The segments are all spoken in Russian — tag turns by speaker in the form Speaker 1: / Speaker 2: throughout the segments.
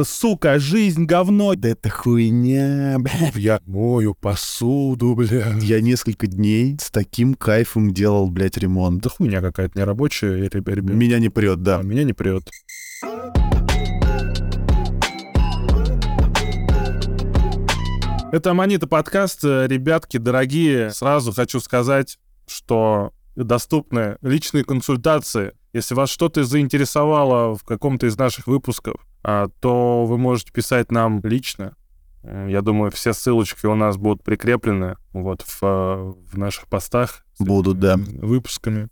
Speaker 1: сука, жизнь говно. Да это хуйня, бля. Я мою посуду, бля. Я несколько дней с таким кайфом делал, блядь, ремонт.
Speaker 2: Да хуйня какая-то нерабочая, ребят.
Speaker 1: Меня не прет, да.
Speaker 2: А, меня не прет. Это Аманита подкаст. Ребятки, дорогие, сразу хочу сказать, что доступны личные консультации. Если вас что-то заинтересовало в каком-то из наших выпусков, а, то вы можете писать нам лично. Я думаю, все ссылочки у нас будут прикреплены вот в, в наших постах.
Speaker 1: Будут, да.
Speaker 2: Выпусками.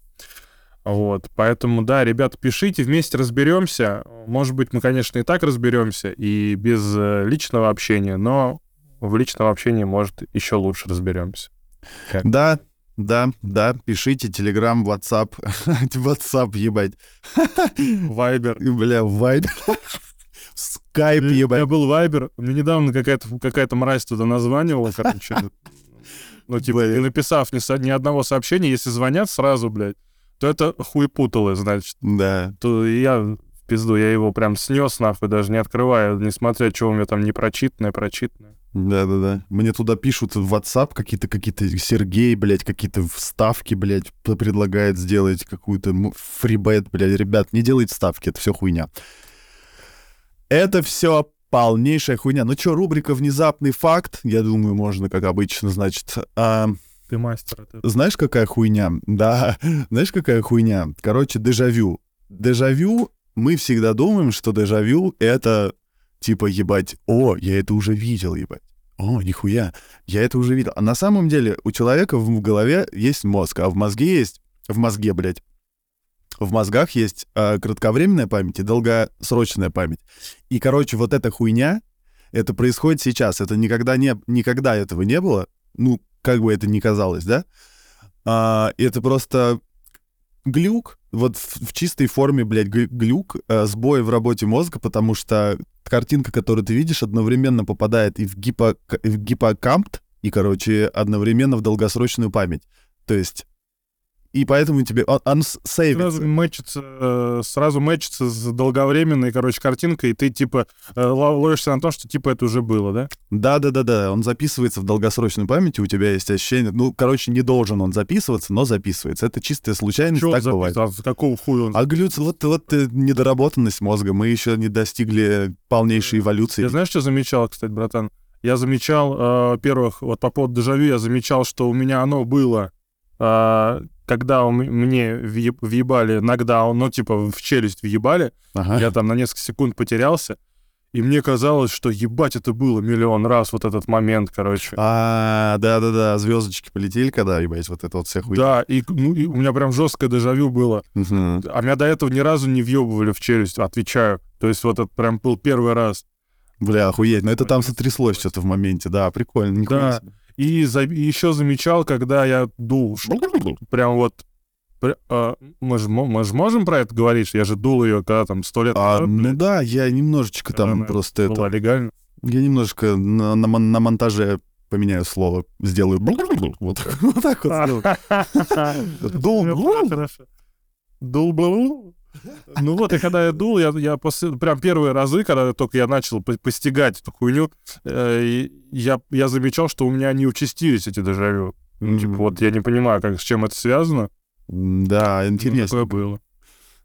Speaker 2: Вот, поэтому, да, ребята, пишите, вместе разберемся. Может быть, мы, конечно, и так разберемся, и без э, личного общения, но в личном общении, может, еще лучше разберемся.
Speaker 1: Как? Да, да, да, пишите, Телеграм, WhatsApp, WhatsApp, ебать.
Speaker 2: Вайбер.
Speaker 1: Бля, Вайбер. Скайп, ебать.
Speaker 2: Я был Вайбер, мне недавно какая-то какая мразь туда названивала, короче. Ну, типа, и написав ни, ни одного сообщения, если звонят сразу, блядь, то это хуепутало, значит.
Speaker 1: Да.
Speaker 2: То я пизду, я его прям снес нахуй, даже не открывая, несмотря, что у меня там не прочитанное, прочитанное.
Speaker 1: Да-да-да. Мне туда пишут в WhatsApp какие-то, какие-то Сергей, блядь, какие-то вставки, блядь, предлагает сделать какую-то фрибет, блядь. Ребят, не делайте ставки, это все хуйня. Это все полнейшая хуйня. Ну что, рубрика «Внезапный факт». Я думаю, можно, как обычно, значит... А...
Speaker 2: Ты мастер.
Speaker 1: Это. Знаешь, какая хуйня? Да, знаешь, какая хуйня? Короче, дежавю. Дежавю, мы всегда думаем, что дежавю — это Типа, ебать, о, я это уже видел, ебать. О, нихуя, я это уже видел. А на самом деле у человека в голове есть мозг, а в мозге есть... В мозге, блядь. В мозгах есть э, кратковременная память и долгосрочная память. И, короче, вот эта хуйня, это происходит сейчас. Это никогда, не, никогда этого не было. Ну, как бы это ни казалось, да? А, это просто глюк, вот в, в чистой форме, блядь, глюк, э, сбой в работе мозга, потому что картинка, которую ты видишь, одновременно попадает и в, гипо, в гиппокамп, и, короче, одновременно в долгосрочную память. То есть и поэтому тебе он, он сейвится.
Speaker 2: Сразу мэчится, э, сразу мэчится с долговременной, короче, картинкой, и ты, типа, э, ловишься на том, что, типа, это уже было, да?
Speaker 1: Да-да-да-да, он записывается в долгосрочной памяти, у тебя есть ощущение, ну, короче, не должен он записываться, но записывается. Это чистая случайность, Чего так бывает.
Speaker 2: А какого хуя он?
Speaker 1: А глюц, вот, вот э, недоработанность мозга, мы еще не достигли полнейшей эволюции.
Speaker 2: Я знаешь, что замечал, кстати, братан? Я замечал, э, во-первых, вот по поводу дежавю, я замечал, что у меня оно было э, когда у мне въебали нокдаун, ну, типа, в челюсть въебали, ага. я там на несколько секунд потерялся, и мне казалось, что ебать, это было миллион раз, вот этот момент, короче.
Speaker 1: А, да-да-да, звездочки полетели, когда, ебать, вот это вот вся хуйня.
Speaker 2: Да, и, ну, и у меня прям жесткое дежавю было. Угу. А меня до этого ни разу не въебывали в челюсть, отвечаю. То есть вот это прям был первый раз.
Speaker 1: Бля, охуеть, но это там сотряслось что-то в моменте, да, прикольно.
Speaker 2: Да, себе. И, за, и еще замечал, когда я дул, прям вот а, мы, же, мы же можем про это говорить, что я же дул ее, когда там сто лет
Speaker 1: а, Ну да, я немножечко там просто
Speaker 2: была это... легально.
Speaker 1: Я немножко на, на, на монтаже поменяю слово, сделаю вот, вот так вот.
Speaker 2: Дул. Дул. Ну вот, и когда я дул, я, я после, прям первые разы, когда только я начал постигать эту хуйню, э, я, я замечал, что у меня не участились эти дежавю. Mm-hmm. Типа, вот я не понимаю, как, с чем это связано.
Speaker 1: Да, интересно.
Speaker 2: Ну, такое было.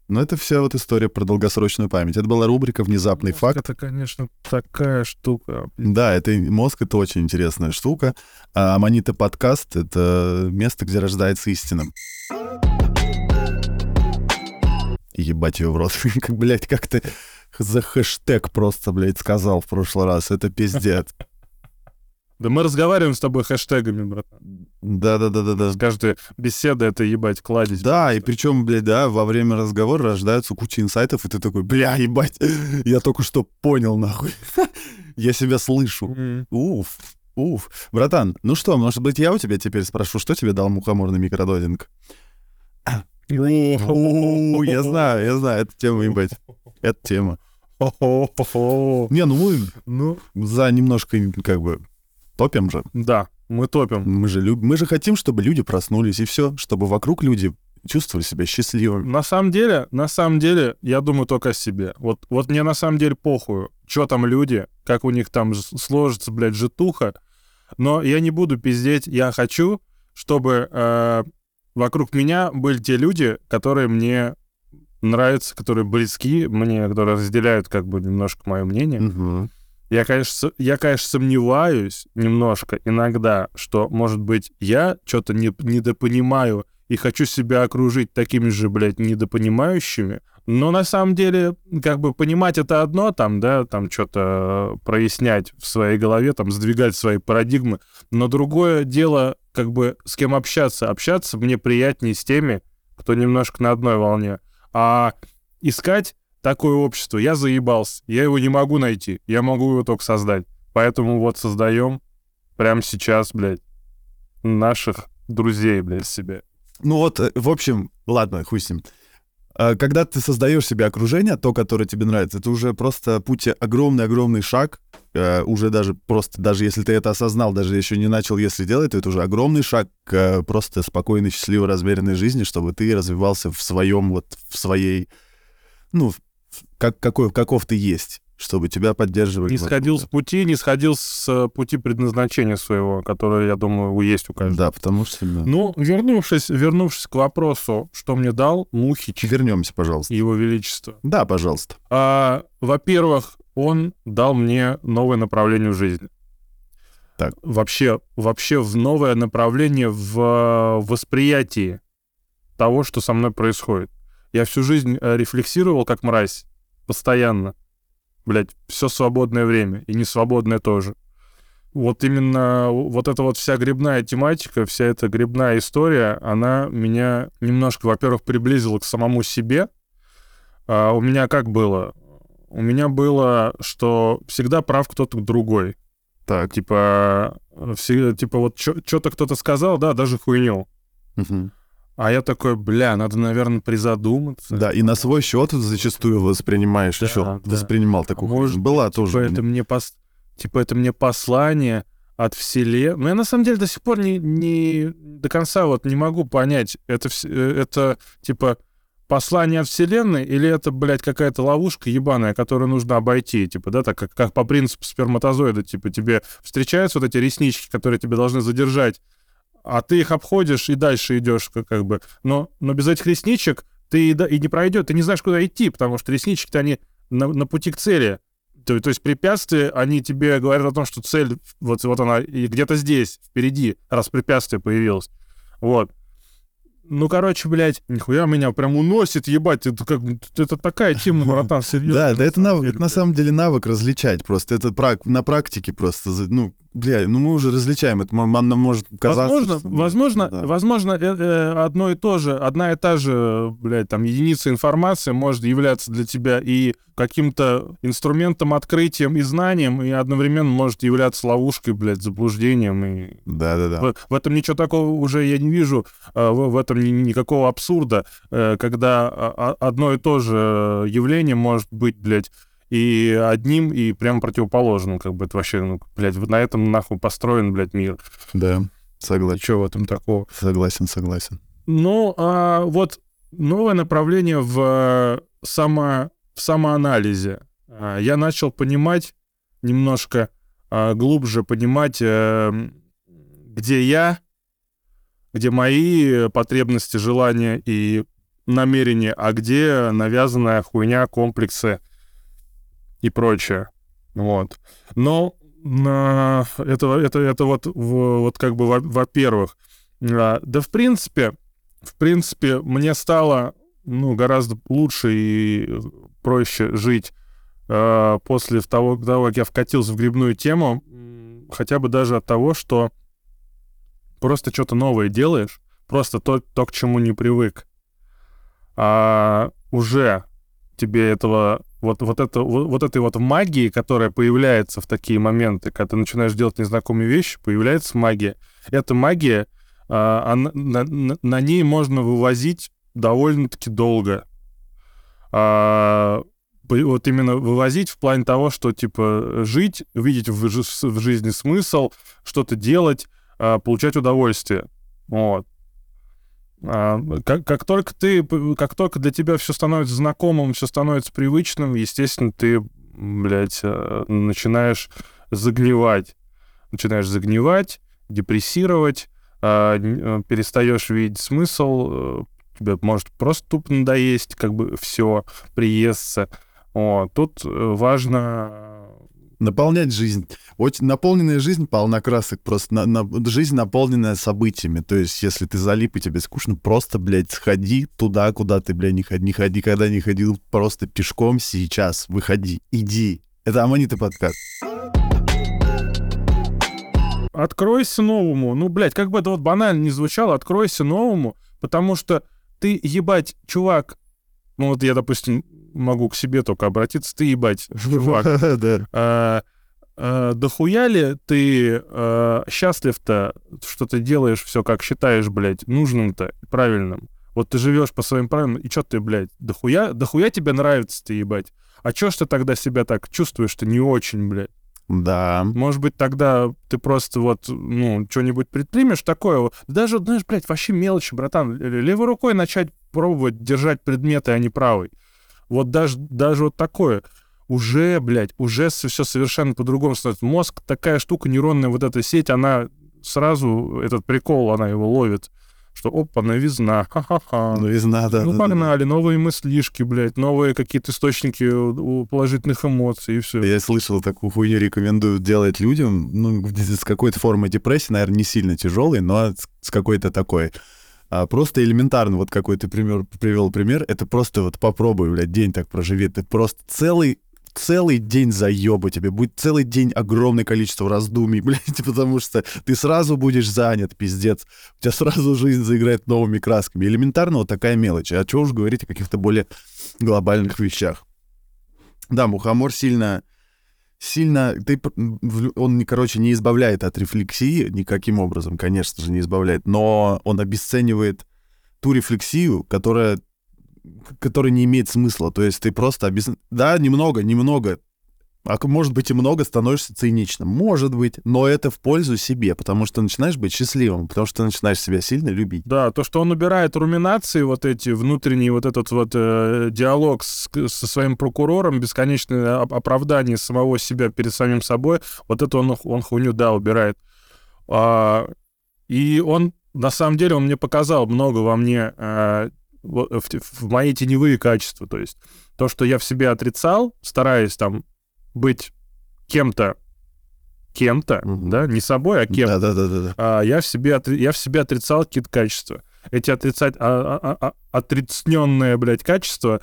Speaker 1: Но это вся вот история про долгосрочную память. Это была рубрика «Внезапный
Speaker 2: мозг
Speaker 1: факт».
Speaker 2: Это, конечно, такая штука.
Speaker 1: Да, это мозг — это очень интересная штука. А Аманита подкаст — это место, где рождается истина. Ебать ее в рот. как, блядь, как ты за хэштег просто, блядь, сказал в прошлый раз. Это пиздец.
Speaker 2: Да мы разговариваем с тобой хэштегами, братан.
Speaker 1: Да-да-да-да-да.
Speaker 2: Каждая беседа — это, ебать, кладезь.
Speaker 1: Да, и причем, блядь, да, во время разговора рождаются куча инсайтов, и ты такой, бля, ебать, я только что понял, нахуй. я себя слышу. Уф, уф. Братан, ну что, может быть, я у тебя теперь спрошу, что тебе дал мухоморный микродозинг? Я знаю, я знаю, это тема, ебать. Это тема. Не, ну мы ну. за немножко, как бы, топим же.
Speaker 2: Да, мы топим.
Speaker 1: Мы же, люб... мы же хотим, чтобы люди проснулись, и все, чтобы вокруг люди чувствовали себя счастливыми.
Speaker 2: На самом деле, на самом деле, я думаю только о себе. Вот, вот мне на самом деле похуй, что там люди, как у них там сложится, блядь, житуха. Но я не буду пиздеть. Я хочу, чтобы э, вокруг меня были те люди, которые мне нравятся, которые близки мне, которые разделяют как бы немножко мое мнение.
Speaker 1: Мгм.
Speaker 2: Я, конечно, я, конечно, сомневаюсь немножко иногда, что, может быть, я что-то не, недопонимаю и хочу себя окружить такими же, блядь, недопонимающими. Но на самом деле, как бы понимать это одно, там, да, там что-то прояснять в своей голове, там, сдвигать свои парадигмы. Но другое дело, как бы, с кем общаться. Общаться мне приятнее с теми, кто немножко на одной волне. А искать такое общество, я заебался. Я его не могу найти. Я могу его только создать. Поэтому вот создаем прямо сейчас, блядь, наших друзей, блядь, себе.
Speaker 1: Ну вот, э, в общем, ладно, хуй с ним. А, Когда ты создаешь себе окружение, то, которое тебе нравится, это уже просто путь огромный-огромный шаг. э, Уже даже просто, даже если ты это осознал, даже еще не начал, если делать, то это уже огромный шаг к э, просто спокойной, счастливой, размеренной жизни, чтобы ты развивался в своем, вот в своей, ну, как, какой, каков ты есть, чтобы тебя поддерживали.
Speaker 2: Не сходил с пути, не сходил с э, пути предназначения своего, которое, я думаю, есть у каждого.
Speaker 1: Да, потому что... да.
Speaker 2: Ну, вернувшись, вернувшись к вопросу, что мне дал Мухич,
Speaker 1: Вернемся, пожалуйста.
Speaker 2: его величество.
Speaker 1: Да, пожалуйста.
Speaker 2: А, во-первых, он дал мне новое направление в жизни.
Speaker 1: Так.
Speaker 2: Вообще, вообще в новое направление в э, восприятии того, что со мной происходит. Я всю жизнь э, рефлексировал как мразь. Постоянно. Блять, все свободное время. И не свободное тоже. Вот именно вот эта вот вся грибная тематика, вся эта грибная история, она меня немножко, во-первых, приблизила к самому себе. А у меня как было? У меня было, что всегда прав кто-то другой.
Speaker 1: Так.
Speaker 2: Типа, э, все, типа вот что-то кто-то сказал, да, даже хуйню.
Speaker 1: Мгм.
Speaker 2: А я такой, бля, надо, наверное, призадуматься.
Speaker 1: Да, и на свой счет зачастую воспринимаешь
Speaker 2: Да,
Speaker 1: еще.
Speaker 2: да.
Speaker 1: Воспринимал такую.
Speaker 2: Может.
Speaker 1: Была
Speaker 2: Типа
Speaker 1: тоже.
Speaker 2: это мне пос... типа это мне послание от вселенной. Но я на самом деле до сих пор не, не до конца вот не могу понять, это, э, это типа послание от вселенной или это, блядь, какая-то ловушка ебаная, которую нужно обойти, типа, да, так как, как по принципу сперматозоида, типа, тебе встречаются вот эти реснички, которые тебе должны задержать, а ты их обходишь и дальше идешь, как, как бы. Но, но без этих ресничек ты и, и не пройдет, ты не знаешь, куда идти, потому что реснички-то они на, на пути к цели. То, то есть препятствия, они тебе говорят о том, что цель, вот, вот она, где-то здесь, впереди, раз препятствие появилось. Вот. Ну, короче, блядь, нихуя меня прям уносит, ебать, это как это такая тема, братан, серьезно.
Speaker 1: Да, да, это, навык, это на самом деле навык различать просто. Это на практике просто. Ну, бля, ну мы уже различаем. Это нам может казаться.
Speaker 2: Возможно,
Speaker 1: что-
Speaker 2: возможно,
Speaker 1: да.
Speaker 2: возможно, э, э, одно и то же, одна и та же, блядь, там, единица информации может являться для тебя и каким-то инструментом, открытием и знанием, и одновременно может являться ловушкой, блядь, заблуждением. И
Speaker 1: Да, да, да.
Speaker 2: в, в этом ничего такого уже я не вижу, э, в, в этом ни- никакого абсурда, э, когда а- а- одно и то же явление может быть, блядь, и одним, и прям противоположным, как бы это вообще, ну, блядь, вот на этом нахуй построен, блядь, мир.
Speaker 1: Да, согласен.
Speaker 2: Что в этом такого?
Speaker 1: Согласен, согласен.
Speaker 2: Ну, а вот новое направление в, э, само, в самоанализе. А, Я начал понимать немножко а, глубже, понимать, э, где я, где мои потребности, желания и намерения, а где навязанная хуйня, комплексы и прочее. Вот. Но это, это, это вот, вот как бы во- во-первых. А, Да, в принципе, в принципе, мне стало ну, гораздо лучше и проще жить э, после того, того, как я вкатился в грибную тему, хотя бы даже от того, что просто что-то новое делаешь, просто то, то, к чему не привык. А уже тебе этого вот, вот, это, вот, вот этой вот магии, которая появляется в такие моменты, когда ты начинаешь делать незнакомые вещи, появляется магия. Эта магия, а, она- на, на- на ней можно вывозить довольно-таки долго. А, вот именно вывозить в плане того, что, типа, жить, видеть в, жи- в жизни смысл, что-то делать, а, получать удовольствие. Вот. А, как, как только ты, как только для тебя все становится знакомым, все становится привычным, естественно, ты, блядь, э, начинаешь загнивать. Начинаешь загнивать, депрессировать, а, э, перестаешь видеть смысл, э, тебе может просто тупо надоесть, как бы все, приестся. О, тут важно
Speaker 1: Наполнять жизнь. Очень наполненная жизнь полна красок. Просто на, на, жизнь наполненная событиями. То есть, если ты залип и тебе скучно, просто, блядь, сходи туда, куда ты, блядь, не ходи, не ходи, когда не ходил, просто пешком сейчас. Выходи, иди. Это Аманита подкаст.
Speaker 2: Откройся новому. Ну, блядь, как бы это вот банально не звучало, откройся новому, потому что ты, ебать, чувак, ну вот я, допустим, могу к себе только обратиться, ты ебать, чувак. А, а, дохуя ли ты а, счастлив-то, что ты делаешь все как считаешь, блядь, нужным-то, правильным? Вот ты живешь по своим правилам, и что ты, блядь, дохуя, дохуя тебе нравится ты, ебать? А чё ж ты тогда себя так чувствуешь-то не очень, блядь?
Speaker 1: Да.
Speaker 2: Может быть, тогда ты просто вот, ну, что-нибудь предпримешь такое. Даже, знаешь, блядь, вообще мелочи, братан. Левой рукой начать пробовать держать предметы, а не правой. Вот даже, даже вот такое. Уже, блядь, уже все совершенно по-другому становится. Мозг такая штука, нейронная вот эта сеть, она сразу, этот прикол, она его ловит что опа, новизна, ха-ха-ха.
Speaker 1: Новизна, да.
Speaker 2: Ну,
Speaker 1: да,
Speaker 2: погнали, да. новые мыслишки, блядь, новые какие-то источники положительных эмоций, и все.
Speaker 1: Я слышал, такую хуйню рекомендуют делать людям, ну, с какой-то формой депрессии, наверное, не сильно тяжелой, но с какой-то такой. А просто элементарно, вот какой ты пример, привел пример, это просто вот попробуй, блядь, день так проживи, ты просто целый целый день заеба тебе, будет целый день огромное количество раздумий, блядь, потому что ты сразу будешь занят, пиздец. У тебя сразу жизнь заиграет новыми красками. Элементарно вот такая мелочь. А чего уж говорить о каких-то более глобальных вещах. Да, мухомор сильно сильно... Ты, он, короче, не избавляет от рефлексии никаким образом, конечно же, не избавляет, но он обесценивает ту рефлексию, которая который не имеет смысла. То есть ты просто объясни... Да, немного, немного. А может быть и много становишься циничным. Может быть, но это в пользу себе, потому что начинаешь быть счастливым, потому что начинаешь себя сильно любить.
Speaker 2: Да, то, что он убирает руминации, вот эти внутренние, вот этот вот э, диалог с, со своим прокурором, бесконечное оправдание самого себя перед самим собой, вот это он, он хуйню, да, убирает. А, и он, на самом деле, он мне показал много во мне э, в, в мои теневые качества. То есть то, что я в себе отрицал, стараясь там быть кем-то, кем-то, mm-hmm. да, не собой, а кем.
Speaker 1: Да, да, да, да.
Speaker 2: А, я в себе я в себе отрицал какие-то качества. Эти отрицать а, а, а, а отрицненные, блядь, качества,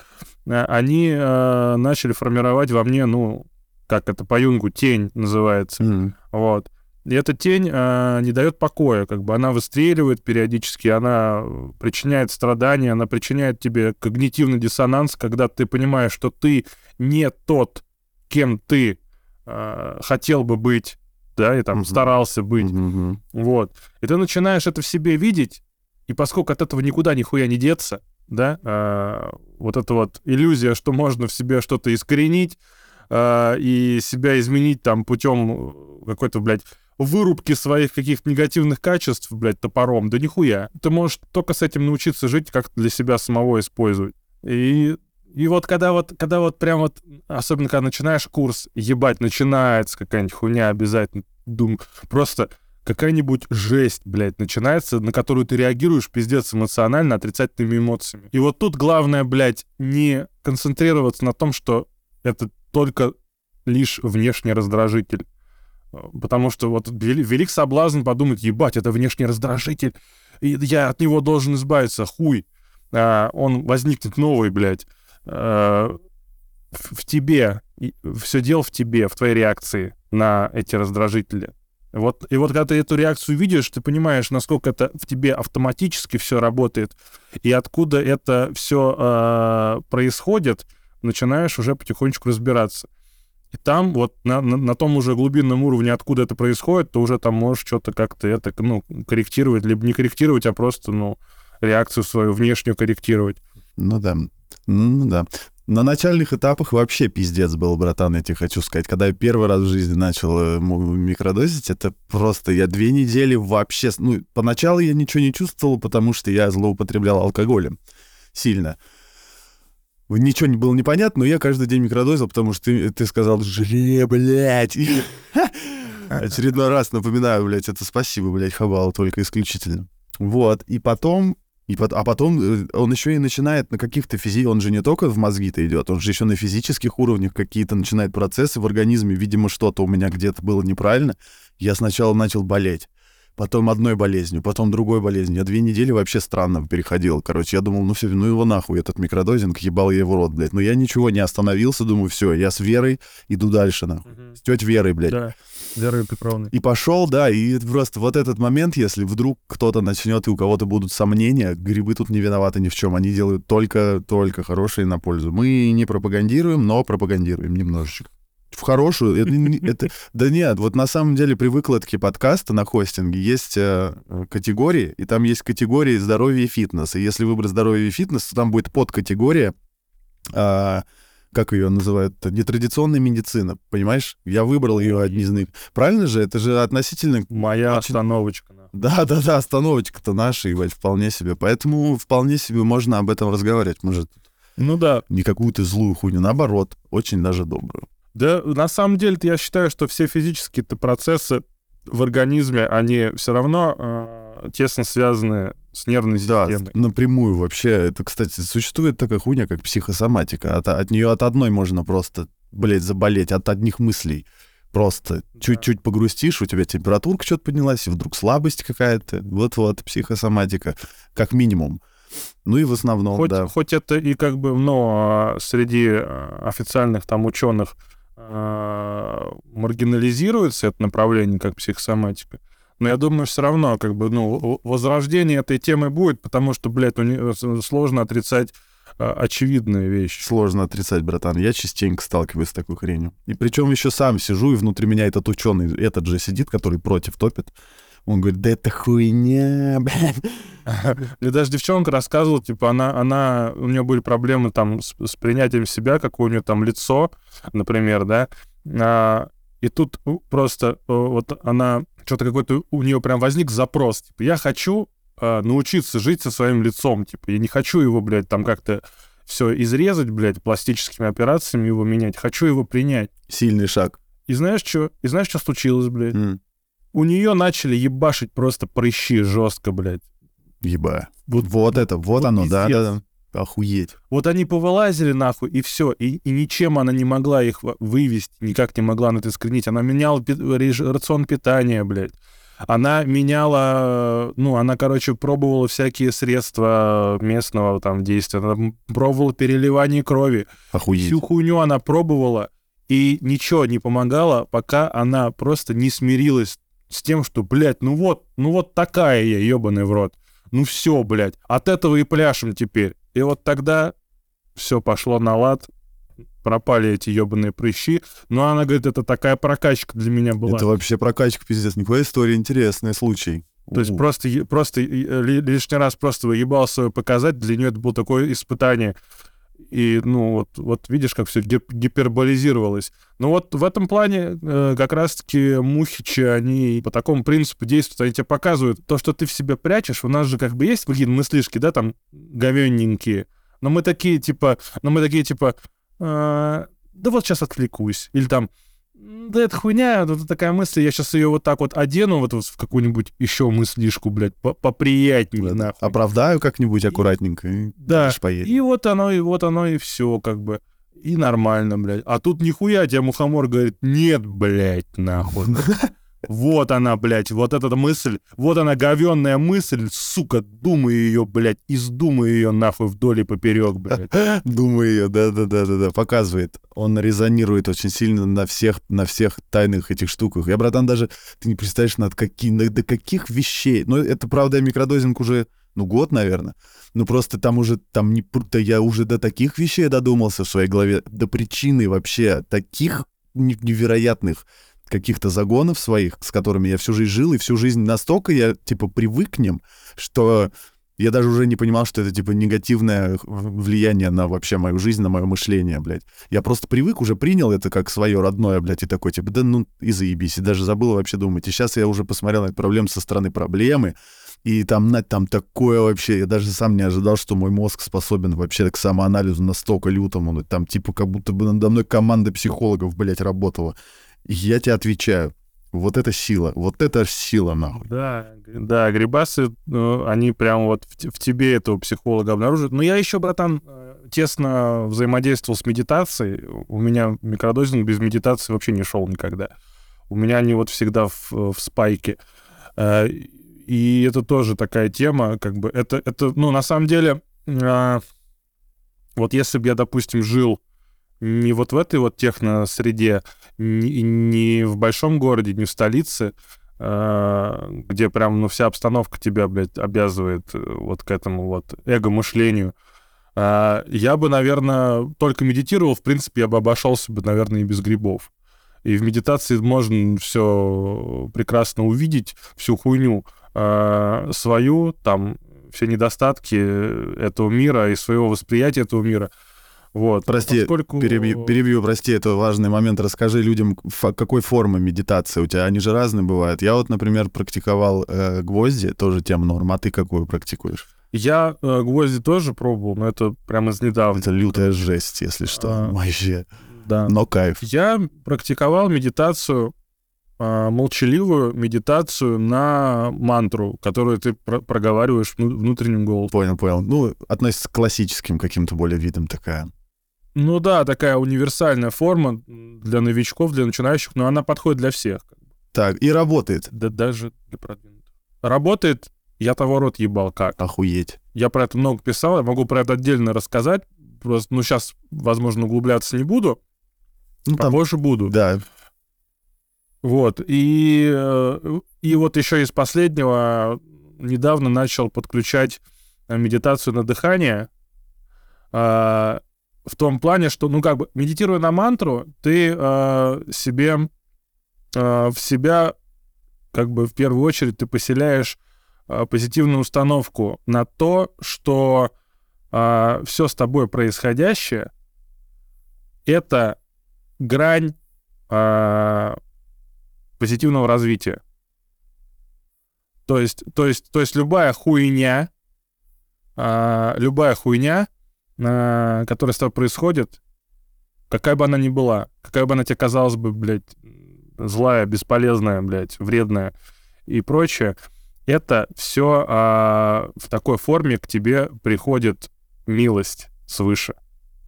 Speaker 2: а, они а, начали формировать во мне, ну, как это по Юнгу тень называется, mm-hmm. вот. И эта тень э, не дает покоя, как бы она выстреливает периодически, она причиняет страдания, она причиняет тебе когнитивный диссонанс, когда ты понимаешь, что ты не тот, кем ты э, хотел бы быть, да, и там uh-huh. старался быть, uh-huh. вот. И ты начинаешь это в себе видеть, и поскольку от этого никуда нихуя не деться, да, э, вот эта вот иллюзия, что можно в себе что-то искоренить э, и себя изменить там путем какой-то, блядь, вырубки своих каких-то негативных качеств, блядь, топором, да нихуя. Ты можешь только с этим научиться жить, как для себя самого использовать. И и вот когда вот, когда вот прям вот, особенно когда начинаешь курс, ебать, начинается какая-нибудь хуйня обязательно, дум, просто какая-нибудь жесть, блядь, начинается, на которую ты реагируешь пиздец эмоционально, отрицательными эмоциями. И вот тут главное, блядь, не концентрироваться на том, что это только лишь внешний раздражитель. Потому что вот велик соблазн подумать, ебать, это внешний раздражитель, я от него должен избавиться, хуй. А, он возникнет новый, блядь. А, в, в тебе, все дело в тебе, в твоей реакции на эти раздражители. Вот, и вот когда ты эту реакцию видишь, ты понимаешь, насколько это в тебе автоматически все работает, и откуда это все э, происходит, начинаешь уже потихонечку разбираться. И там вот на, на, на том уже глубинном уровне, откуда это происходит, то уже там можешь что-то как-то это, ну, корректировать, либо не корректировать, а просто, ну, реакцию свою внешнюю корректировать.
Speaker 1: Ну да. Ну да. На начальных этапах вообще пиздец был, братан, я тебе хочу сказать. Когда я первый раз в жизни начал э, микродозить, это просто я две недели вообще... Ну, поначалу я ничего не чувствовал, потому что я злоупотреблял алкоголем сильно. Ничего не было непонятно, но я каждый день микродозил, потому что ты, ты сказал, жре, блядь. Очередной раз напоминаю, блядь, это спасибо, блядь, Хабал, только исключительно. Вот, и потом, и а потом э, он еще и начинает на каких-то физи... Он же не только в мозги-то идет, он же еще на физических уровнях какие-то начинает процессы в организме. Видимо, что-то у меня где-то было неправильно. Я сначала начал болеть. Потом одной болезнью, потом другой болезнью. Я две недели вообще странно переходил. Короче, я думал, ну все, ну его нахуй, этот микродозинг, ебал я его рот, блядь. Но я ничего не остановился, думаю, все, я с Верой иду дальше, нахуй. С тетей Верой, блядь.
Speaker 2: Да, Веры Петровны.
Speaker 1: И пошел, да, и просто вот этот момент, если вдруг кто-то начнет и у кого-то будут сомнения, грибы тут не виноваты ни в чем, они делают только, только хорошие на пользу. Мы не пропагандируем, но пропагандируем немножечко. В хорошую, это, это- да нет, вот на самом деле при выкладке подкаста на хостинге есть э, э, категории, и там есть категории здоровье и фитнес. И если выбрать здоровье и фитнес, то там будет подкатегория, а, как ее называют, нетрадиционная медицина, понимаешь? Я выбрал ее одни из них. Правильно же? Это же относительно
Speaker 2: Моя
Speaker 1: Очень-
Speaker 2: остановочка. нахуй.
Speaker 1: да, да, да, остановочка-то наша, ебать, вполне себе. Поэтому вполне себе можно об этом разговаривать. Может,
Speaker 2: Ну да,
Speaker 1: не какую-то злую хуйню, наоборот, очень даже добрую.
Speaker 2: Да, на самом деле я считаю, что все физические процессы в организме, они все равно э, тесно связаны с нервной
Speaker 1: Да,
Speaker 2: системой.
Speaker 1: напрямую вообще. Это, кстати, существует такая хуйня, как психосоматика. От, от нее от одной можно просто, блядь, заболеть, от одних мыслей. Просто
Speaker 2: Да.
Speaker 1: чуть-чуть погрустишь, у тебя температурка что-то поднялась, и вдруг слабость какая-то. Вот-вот, психосоматика, как минимум. Ну и в основном,
Speaker 2: хоть,
Speaker 1: да.
Speaker 2: хоть это и как бы, ну, а, среди э, официальных там ученых маргинализируется это направление как психосоматика. Но я думаю, все равно, как бы, ну, возрождение этой темы будет, потому что, блядь, с- сложно отрицать а, очевидные вещи.
Speaker 1: Сложно отрицать, братан. Я частенько сталкиваюсь с такой хренью. И причем еще сам сижу, и внутри меня этот ученый, этот же сидит, который против топит. Он говорит, да это хуйня, блядь.
Speaker 2: Мне даже девчонка рассказывала, типа, она, она, у нее были проблемы там с, с принятием себя, какое у нее там лицо, например, да, А, и тут просто э, вот она, что-то какой-то у нее прям возник запрос, типа, я хочу а, научиться жить со своим лицом, типа, я не хочу его, блядь, там как-то все изрезать, блядь, пластическими операциями его менять, хочу его принять.
Speaker 1: Сильный шаг.
Speaker 2: И знаешь что? И знаешь, что случилось, блядь?
Speaker 1: М,
Speaker 2: У нее начали ебашить просто прыщи жестко, блядь.
Speaker 1: Еба.
Speaker 2: Вот,
Speaker 1: Вот это, вот,
Speaker 2: вот
Speaker 1: оно, да, да, да. Охуеть.
Speaker 2: Вот они повылазили нахуй, и все. И, и ничем она не могла их вывести, никак не могла на это искоренить. Она меняла пи- рацион питания, блядь. Она меняла, ну, она, короче, пробовала всякие средства местного там действия. Она пробовала переливание крови.
Speaker 1: Охуеть.
Speaker 2: Всю хуйню она пробовала, и ничего не помогало, пока она просто не смирилась с тем, что, блядь, ну вот, ну вот такая я, ебаный в рот. Ну все, блядь, от этого и пляшем теперь. И вот тогда все пошло на лад, пропали эти ебаные прыщи. Но она говорит, это такая прокачка для меня была.
Speaker 1: Это вообще прокачка, пиздец. Никакая история, интересный случай.
Speaker 2: То есть
Speaker 1: У.
Speaker 2: просто, е- просто ли- лишний раз просто выебал свое показать, для нее это было такое испытание. И, ну, вот, вот видишь, как все гиперболизировалось. Ну, вот в этом плане э, как раз-таки мухичи, они по такому принципу действуют. Они тебе показывают то, что ты в себе прячешь. У нас же как бы есть какие-то мыслишки, да, там, говенненькие. Но мы такие, типа, но мы такие, типа, «А, да вот сейчас отвлекусь. Или там, «М, да это хуйня, это такая мысль, я сейчас ее вот так вот одену вот, вот в какую-нибудь еще мыслишку, блядь, по- поприятнее,
Speaker 1: Да,
Speaker 2: нахуй.
Speaker 1: Оправдаю как-нибудь аккуратненько. И
Speaker 2: Да,
Speaker 1: поедем.
Speaker 2: и вот оно, и вот оно, и все, как бы. И нормально, блядь. А тут нихуя тебе мухомор говорит, нет, блядь, нахуй. Вот она, блядь, вот эта мысль, вот она говенная мысль, сука, думаю ее, блядь, издумаю ее нахуй вдоль и поперек, блядь.
Speaker 1: Думаю ее, да-да-да-да-да, показывает. Он резонирует очень сильно на всех, на всех тайных этих штуках. Я, братан, даже, ты не представляешь, над на- до каких вещей. Ну, это, правда, микродозинг уже, ну, год, наверное. Ну, просто там уже, там не... да я уже до таких вещей додумался в своей голове, до причины вообще таких не- невероятных каких-то загонов своих, с которыми я всю жизнь жил, и всю жизнь настолько я, типа, привык к ним, что Я даже уже не понимал, что это, типа, негативное влияние на вообще мою жизнь, на мое мышление, блядь. Я просто привык, уже принял это как свое родное, блядь, и такой, типа, да ну и заебись. И даже забыл вообще думать. И сейчас я уже посмотрел на эту проблему со стороны проблемы, и там, на, там такое вообще, я даже сам не ожидал, что мой мозг способен вообще к самоанализу настолько лютому. Ну, там типа как будто бы надо мной команда психологов, блядь, работала. Я тебе отвечаю, вот это сила, вот это сила, нахуй.
Speaker 2: Да, да, грибасы, ну, они прям вот в, в тебе этого психолога обнаружат. Но я еще, братан, э, тесно взаимодействовал с медитацией. У меня микродозинг без медитации вообще не шел никогда. У меня они вот всегда в, в спайке. Э, и это тоже такая тема, как бы, это, это ну, на самом деле, э, вот если бы я, допустим, жил не вот в этой вот техно-среде, не, не в большом городе, не в столице, э, где прям, ну, вся обстановка тебя, блядь, обязывает э, вот к этому вот эго-мышлению, э, я бы, наверное, только медитировал, в принципе, я бы обошелся бы, наверное, и без грибов. И в медитации можно все прекрасно увидеть, всю хуйню э, свою, там, все недостатки этого мира и своего восприятия этого мира. Вот.
Speaker 1: Прости, Поскольку... перебью, перебью, прости, это важный момент. Расскажи людям, какой формы медитации у тебя. Они же разные бывают. Я вот, например, практиковал э, гвозди, тоже тема норм. А ты какую практикуешь?
Speaker 2: Я э, гвозди тоже пробовал, но это прямо из недавно.
Speaker 1: Это лютая жесть, если что. А,
Speaker 2: Вообще.
Speaker 1: Да. Но кайф.
Speaker 2: Я практиковал медитацию а, молчаливую медитацию на мантру, которую ты про проговариваешь внутренним голосом.
Speaker 1: Понял, понял. Ну, относится к классическим каким-то более видам такая.
Speaker 2: Ну да, такая универсальная форма для новичков, для начинающих, но она подходит для всех.
Speaker 1: Так, и работает.
Speaker 2: Да даже для продвинутых. Работает, я того рот ебал как.
Speaker 1: Охуеть.
Speaker 2: Я про это много писал, я могу про это отдельно рассказать. Просто, ну, сейчас, возможно, углубляться не буду. Ну, там, Попозже буду.
Speaker 1: Да.
Speaker 2: Вот. И, э, и вот еще из последнего недавно начал подключать э, медитацию на дыхание. Э, в том плане, что, ну, как бы, медитируя на мантру, ты себе в себя, как бы, в первую очередь, ты поселяешь позитивную установку на то, что все с тобой происходящее — это грань позитивного развития. То есть, то есть, то есть любая хуйня, а, любая хуйня, которая с тобой происходит, какая бы она ни была, какая бы она тебе казалась бы, блядь, злая, бесполезная, блядь, вредная и прочее, это все а, в такой форме к тебе приходит милость свыше.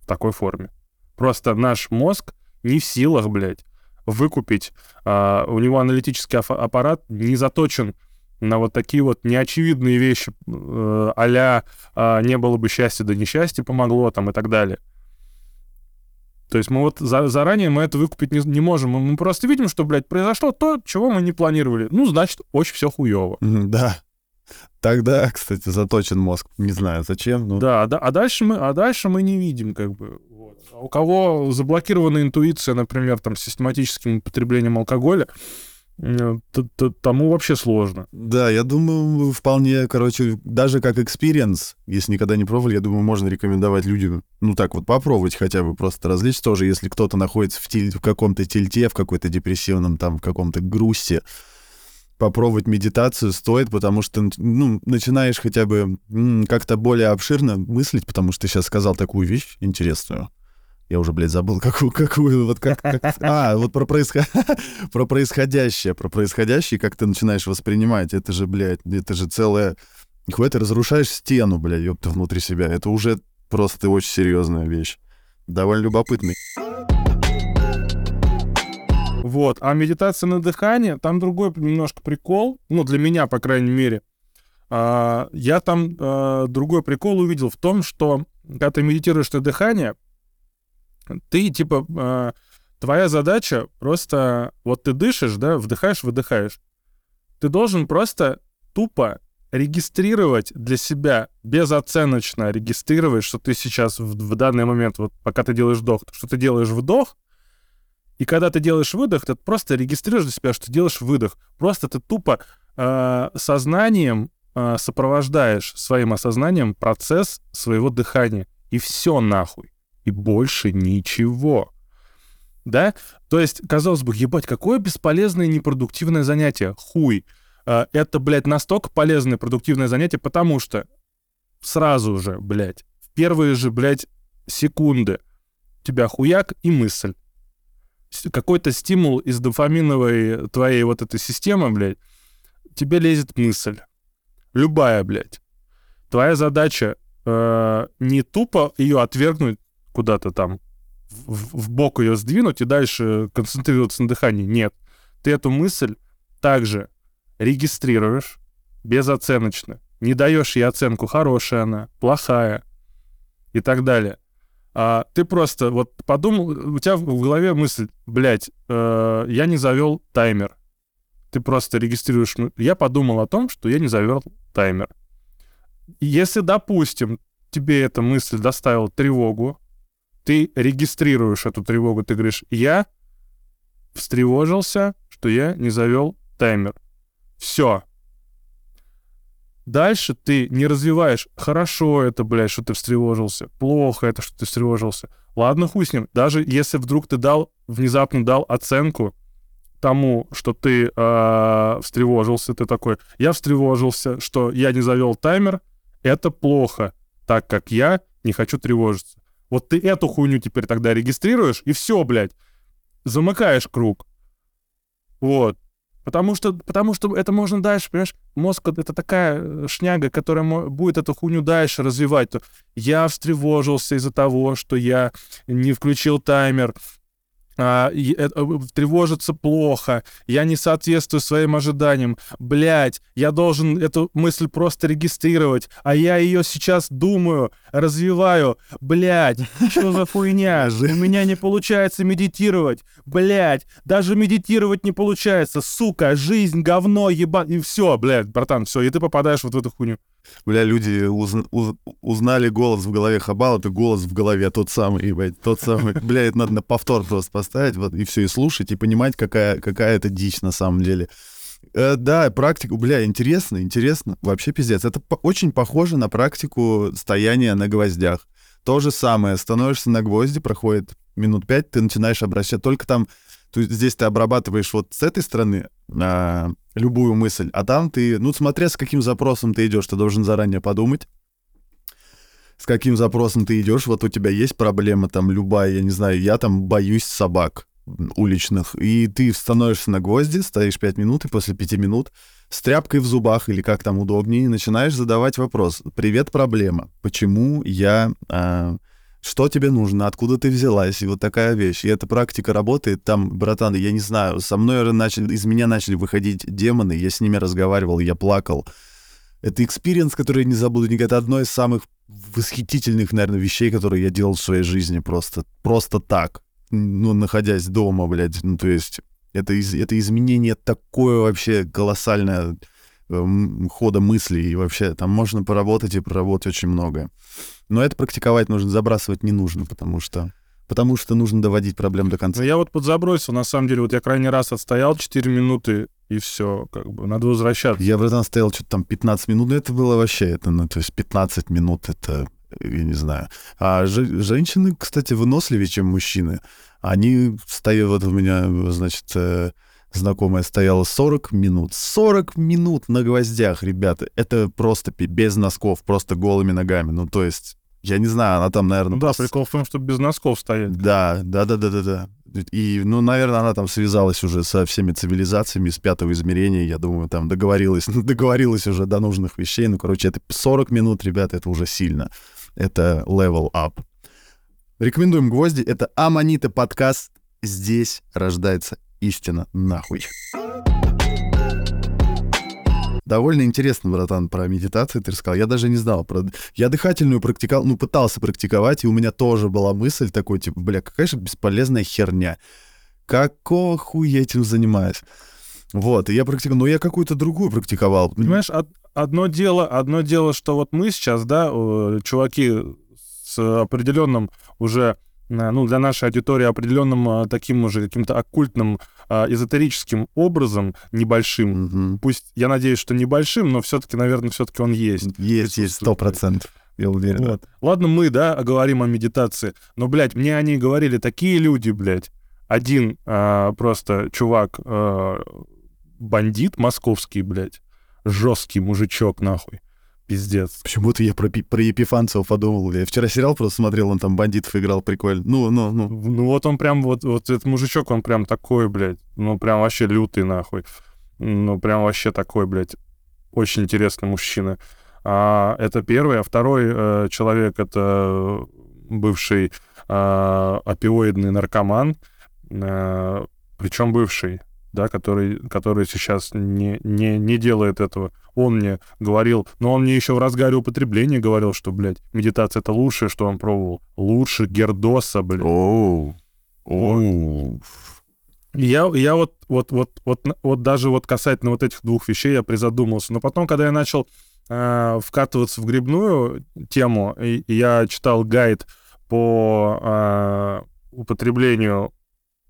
Speaker 2: В такой форме. Просто наш мозг не в силах, блядь, выкупить. А, у него аналитический аппарат не заточен на вот такие вот неочевидные вещи, э, а э, не было бы счастья, да несчастье помогло там и так далее. То есть мы вот за, заранее мы это выкупить не, не можем. Мы просто видим, что, блядь, произошло то, чего мы не планировали. Ну, значит, очень все хуево.
Speaker 1: Да. Тогда, кстати, заточен мозг. Не знаю, зачем. Но...
Speaker 2: Да, да, а дальше мы, а дальше мы не видим, как бы. Вот. А у кого заблокирована интуиция, например, там, систематическим употреблением алкоголя, тому вообще сложно.
Speaker 1: Да, я думаю, вполне, короче, даже как experience, если никогда не пробовали, я думаю, можно рекомендовать людям, ну так вот, попробовать хотя бы просто развлечь тоже, если кто-то находится в, тиль, в каком-то тильте, в какой-то депрессивном, там, в каком-то грусти, попробовать медитацию стоит, потому что, ну, начинаешь хотя бы как-то более обширно мыслить, потому что ты сейчас сказал такую вещь интересную. Я уже, блядь, забыл, какую, какую, вот как, как а, вот про, происход... про происходящее, про происходящее, как ты начинаешь воспринимать, это же, блядь, это же целое... Нихуя ты разрушаешь стену, блядь, ёпта, внутри себя, это уже просто очень серьезная вещь. Довольно любопытный.
Speaker 2: Вот. А медитация на дыхание, там другой немножко прикол, ну, для меня, по крайней мере. А, я там а, другой прикол увидел в том, что когда ты медитируешь на дыхание, ты, типа, а, твоя задача просто, вот ты дышишь, да, вдыхаешь, выдыхаешь. Ты должен просто тупо регистрировать для себя, безоценочно регистрировать, что ты сейчас в, в данный момент, вот пока ты делаешь вдох, что ты делаешь вдох, и когда ты делаешь выдох, ты просто регистрируешь для себя, что ты делаешь выдох. Просто ты тупо э, сознанием э, сопровождаешь своим осознанием процесс своего дыхания. И все нахуй. И больше ничего. Да? То есть, казалось бы, ебать, какое бесполезное и непродуктивное занятие. Хуй. Э, это, блядь, настолько полезное продуктивное занятие, потому что сразу же, блядь, в первые же, блядь, секунды тебя хуяк и мысль. Какой-то стимул из дофаминовой твоей вот этой системы, блядь, тебе лезет мысль. Любая, блядь. Твоя задача э, не тупо ее отвергнуть куда-то там, в, в бок ее сдвинуть и дальше концентрироваться на дыхании. Нет. Ты эту мысль также регистрируешь безоценочно. Не даешь ей оценку, хорошая она, плохая и так далее. А ты просто вот подумал, у тебя в голове мысль, блядь, э, я не завел таймер. Ты просто регистрируешь... Я подумал о том, что я не завел таймер. Если, допустим, тебе эта мысль доставила тревогу, ты регистрируешь эту тревогу, ты говоришь, я встревожился, что я не завел таймер. Все. Дальше ты не развиваешь. Хорошо это, блядь, что ты встревожился. Плохо это, что ты встревожился. Ладно, хуй с ним. Даже если вдруг ты дал, внезапно дал оценку тому, что ты э, встревожился, ты такой, я встревожился, что я не завел таймер, это плохо, так как я не хочу тревожиться. Вот ты эту хуйню теперь тогда регистрируешь, и все, блядь, замыкаешь круг. Вот. Потому что, потому что это можно дальше, понимаешь, мозг — это такая э, шняга, которая будет эту хуйню дальше развивать. Я встревожился из-за того, что я не включил таймер, а, и, э, тревожиться плохо, я не соответствую своим ожиданиям. Блять, я должен эту мысль просто регистрировать, а я ее сейчас думаю, развиваю. Блять, что за хуйня? У меня не получается медитировать. Блять, даже медитировать не получается. Сука, жизнь, говно, ебать. И все, блядь, братан, все, и ты попадаешь вот в эту хуйню.
Speaker 1: Бля, люди уз, уз, узнали голос в голове Хабал, это голос в голове тот самый, ебать, тот самый. Бля, это надо на повтор просто поставить, вот, и все, и слушать, и понимать, какая, какая это дичь на самом деле. Э, да, практику, бля, интересно, интересно, вообще пиздец. Это по- очень похоже на практику стояния на гвоздях. То же самое, становишься на гвозди, проходит минут пять, ты начинаешь обращать, только там, то есть здесь ты обрабатываешь вот с этой стороны, а, любую мысль, а там ты, ну, смотря с каким запросом ты идешь, ты должен заранее подумать, с каким запросом ты идешь, вот у тебя есть проблема там любая, я не знаю, я там боюсь собак уличных, и ты становишься на гвозди, стоишь пять минут, и после пяти минут с тряпкой в зубах или как там удобнее, начинаешь задавать вопрос. Привет, проблема. Почему я а, что тебе нужно, откуда ты взялась, и вот такая вещь. И эта практика работает там, братан, я не знаю, со мной начали, из меня начали выходить демоны, я с ними разговаривал, я плакал. Это experience, который я не забуду никогда. Одно из самых восхитительных, наверное, вещей, которые я делал в своей жизни просто, просто так, ну, находясь дома, блядь, ну, то есть это, из, это изменение такое вообще колоссальное хода мыслей, и вообще там можно поработать и проработать очень многое. Но это практиковать нужно, забрасывать не нужно, потому что потому что нужно доводить проблем до конца.
Speaker 2: Ну, я вот подзабросил, на самом деле, вот я крайний раз отстоял 4 минуты, и все, как бы, надо возвращаться.
Speaker 1: Я, братан, стоял что-то там 15 минут, это было вообще, это, ну, то есть 15 минут, это, я не знаю. А же, женщины, кстати, выносливее, чем мужчины. Они стоят, вот у меня, значит, э, знакомая стояла 40 минут. 40 минут на гвоздях, ребята. Это просто без носков, просто голыми ногами. Ну, то есть, я не знаю, она там, наверное... Ну
Speaker 2: да, просто... прикол в том, что без носков стоять.
Speaker 1: Да, да, да, да, да, да. И, ну, наверное, она там связалась уже со всеми цивилизациями с пятого измерения. Я думаю, там договорилась, договорилась уже до нужных вещей. Ну, короче, это 40 минут, ребята, это уже сильно. Это level up. Рекомендуем гвозди. Это Аманита подкаст. Здесь рождается истина нахуй. Довольно интересно, братан, про медитацию ты рассказал. Я даже не знал. Про... Я дыхательную практиковал, ну, пытался практиковать, и у меня тоже была мысль такой, типа, бля, какая же бесполезная херня. Какого хуя этим занимаюсь? Вот, и я практиковал, но я какую-то другую практиковал.
Speaker 2: Понимаешь, од- одно дело, одно дело, что вот мы сейчас, да, чуваки с определенным уже э, ну, для нашей аудитории определенным э, таким уже каким-то оккультным, э, эзотерическим образом, небольшим.
Speaker 1: Мгм.
Speaker 2: Пусть, я надеюсь, что небольшим, но все-таки, наверное, все-таки он есть.
Speaker 1: Есть, есть, сто процентов. Я уверен.
Speaker 2: Вот. Ладно, мы, да, говорим о медитации, но, блядь, мне они говорили такие люди, блядь. Один а, просто чувак, а, бандит московский, блядь, жесткий мужичок, нахуй. Пиздец.
Speaker 1: Почему-то я про, про Епифанцева подумал. Я вчера сериал просто смотрел, он там бандитов играл, прикольно. Ну, ну, ну.
Speaker 2: Ну вот он прям, вот, вот этот мужичок, он прям такой, блядь, ну прям вообще лютый, нахуй. Ну прям вообще такой, блядь, очень интересный мужчина. А, это первый, а второй э, человек это бывший э, опиоидный наркоман, причем бывший, да, который, который сейчас не, не, не делает этого. Он мне говорил, но он мне еще в разгаре употребления говорил, что, блядь, медитация это лучшее, что он пробовал. Лучше Гердоса, блядь.
Speaker 1: Оу. Оу.
Speaker 2: Я, я вот, вот, вот, вот, вот даже вот касательно вот этих двух вещей я призадумался. Но потом, когда я начал э, вкатываться в грибную тему, и, и я читал гайд по э, употреблению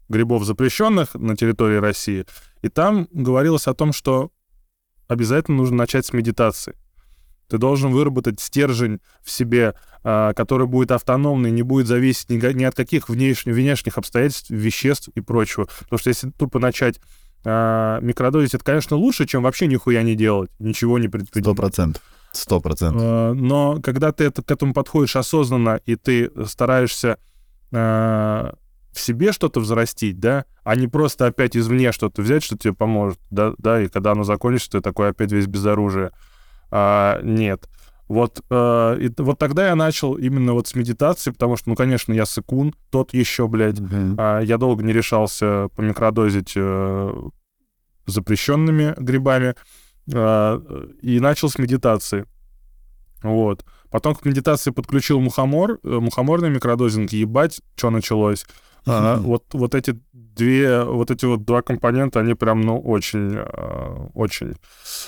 Speaker 2: грибов запрещенных на территории России, и там говорилось о том, что обязательно нужно начать с медитации. Ты должен выработать стержень в себе, а, который будет автономный, не будет зависеть ни, от каких внешних, внешних обстоятельств, веществ и прочего. Потому что если тупо начать а, микродозить, это, конечно, лучше, чем вообще нихуя не делать, ничего не
Speaker 1: Сто
Speaker 2: предпринимать.
Speaker 1: процентов. Сто процентов.
Speaker 2: А, Но когда ты это, к этому подходишь осознанно, и ты стараешься в себе что-то взрастить, да, а не просто опять извне что-то взять, что тебе поможет, да, да, и когда оно закончится, ты такой опять весь без оружия. А, нет. Вот, э, и вот тогда я начал именно вот с медитации, потому что, ну, конечно, я сыкун, тот еще, блядь,
Speaker 1: Мгм.
Speaker 2: а, я долго не решался помикродозить э, запрещенными грибами а, и начал с медитации. Вот. Потом к медитации подключил мухомор, э, мухоморный микродозинг, ебать, что началось. А, вот, вот эти две, вот эти вот два компонента, они прям, ну, очень, э, очень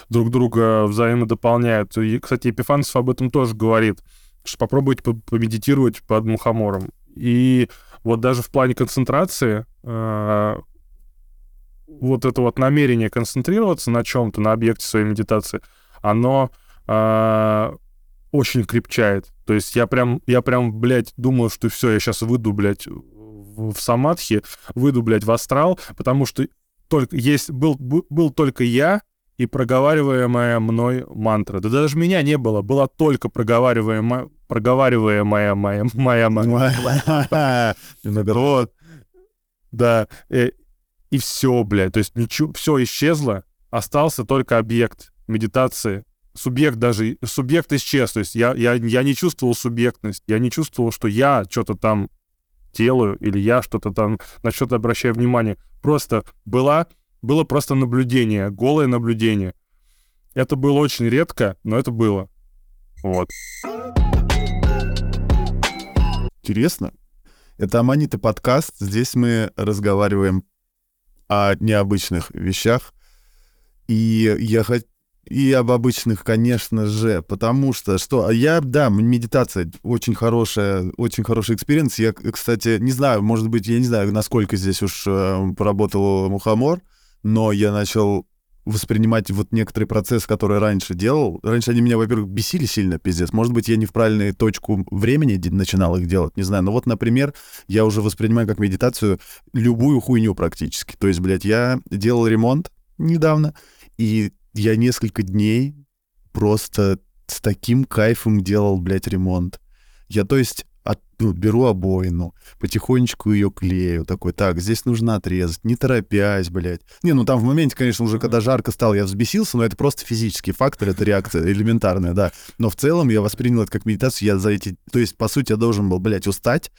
Speaker 2: друг друга взаимодополняют. И, кстати, Епифанцев об этом тоже говорит, что попробуйте по- помедитировать под мухомором. И вот даже в плане концентрации э, вот это вот намерение концентрироваться на чем-то, на объекте своей медитации, оно э, очень крепчает. То есть я прям, я прям, блядь, думал, что все, я сейчас выйду, блядь, в, в самадхи, выйду, блядь, в астрал, потому что только есть, был, был только я и проговариваемая мной мантра. Да даже меня не было, была только проговариваемая, проговариваемая моя, моя, моя, вот. Да. э, И все, блядь. То есть ничего, все исчезло. Остался только объект медитации. Субъект даже, субъект исчез. То есть я, я, я не чувствовал субъектность. Я не чувствовал, что я что-то там делаю или я что-то там на что-то обращаю внимание. Просто была, было просто наблюдение, голое наблюдение. Это было очень редко, но это было. Вот.
Speaker 1: Интересно. Это Аманита подкаст. Здесь мы разговариваем о необычных вещах. И я хот- и об обычных, конечно же, потому что что я, да, медитация очень хорошая, очень хороший experience. Я, кстати, не знаю, может быть, я не знаю, насколько здесь уж э, поработал мухомор, но я начал воспринимать вот некоторые процессы, которые раньше делал. Раньше они меня, во-первых, бесили сильно, пиздец. Может быть, я не в правильную точку времени начинал их делать, не знаю. Но вот, например, я уже воспринимаю как медитацию любую хуйню практически. То есть, блядь, я делал ремонт недавно, и я несколько дней просто с таким кайфом делал, блядь, ремонт. Я, то есть, от- ну, беру обоину, потихонечку ее клею, такой, так, здесь нужно отрезать, не торопясь, блядь. Не, ну там в моменте, конечно, уже когда жарко стало, я взбесился, но это просто физический фактор, это реакция элементарная, да. Но в целом я воспринял это как медитацию, я за эти... То есть, по сути, я должен был, блядь, устать,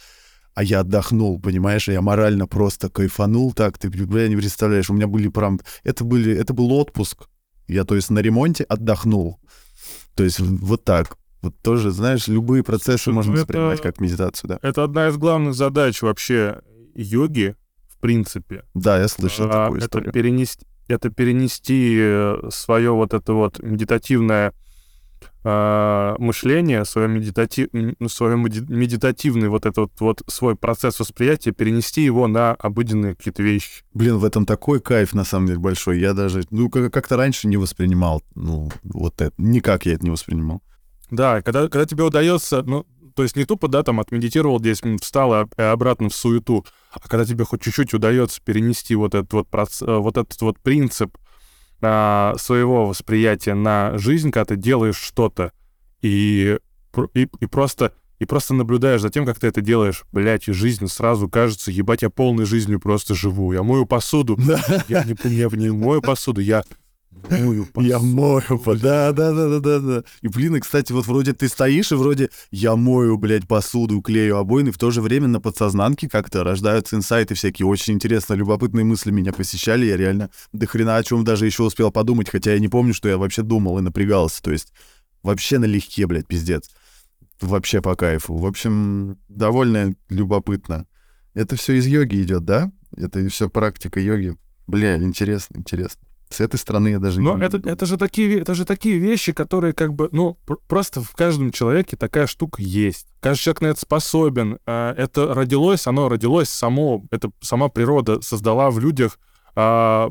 Speaker 1: а я отдохнул, понимаешь, я морально просто кайфанул так, ты, бля, не представляешь, у меня были прям... Это, были... это был отпуск. Я, то есть, на ремонте отдохнул. То есть, вот так. Вот тоже, знаешь, любые процессы можно
Speaker 2: ну
Speaker 1: воспринимать
Speaker 2: это-
Speaker 1: как медитацию, да.
Speaker 2: Это одна из главных задач вообще йоги, в принципе.
Speaker 1: Да, я слышал
Speaker 2: А,
Speaker 1: такую
Speaker 2: это
Speaker 1: историю.
Speaker 2: перенести, это перенести свое вот это вот медитативное мышление, свое, медитати... свое медитативный вот этот вот свой процесс восприятия, перенести его на обыденные какие-то вещи.
Speaker 1: Блин, в этом такой кайф, на самом деле, большой. Я даже, ну, как-то раньше не воспринимал, ну, вот это, никак я это не воспринимал.
Speaker 2: Да, когда, когда тебе удается, ну, то есть не тупо, да, там отмедитировал 10 минут, встал и обратно в суету, а когда тебе хоть чуть-чуть удается перенести вот этот вот, проц... Э, вот, этот вот принцип а, своего восприятия на жизнь, когда ты делаешь что-то и, и, и просто и просто наблюдаешь за тем, как ты это делаешь, блядь, и жизнь сразу кажется, ебать, я полной жизнью просто живу. Я мою посуду. Я не, я не мою посуду, я
Speaker 1: Мою я мою, да, да, да, да, да, да. И, блин, и, кстати, вот вроде ты стоишь, и вроде я мою, блядь, посуду, клею обоины, в то же время на подсознанке как-то рождаются инсайты всякие. Очень интересно, любопытные мысли меня посещали. Я реально до хрена о чем даже еще успел подумать, хотя я не помню, что я вообще думал и напрягался. То есть вообще налегке, блядь, пиздец. Вообще по кайфу. В общем, довольно любопытно. Это все из йоги идет, да? Это все практика йоги. Бля, интересно, интересно. С этой стороны я даже
Speaker 2: Но не... это, это, же такие, это же такие вещи, которые как бы, ну, просто в каждом человеке такая штука есть. Каждый человек на это способен. А, это родилось, оно родилось само, это сама природа создала в людях а,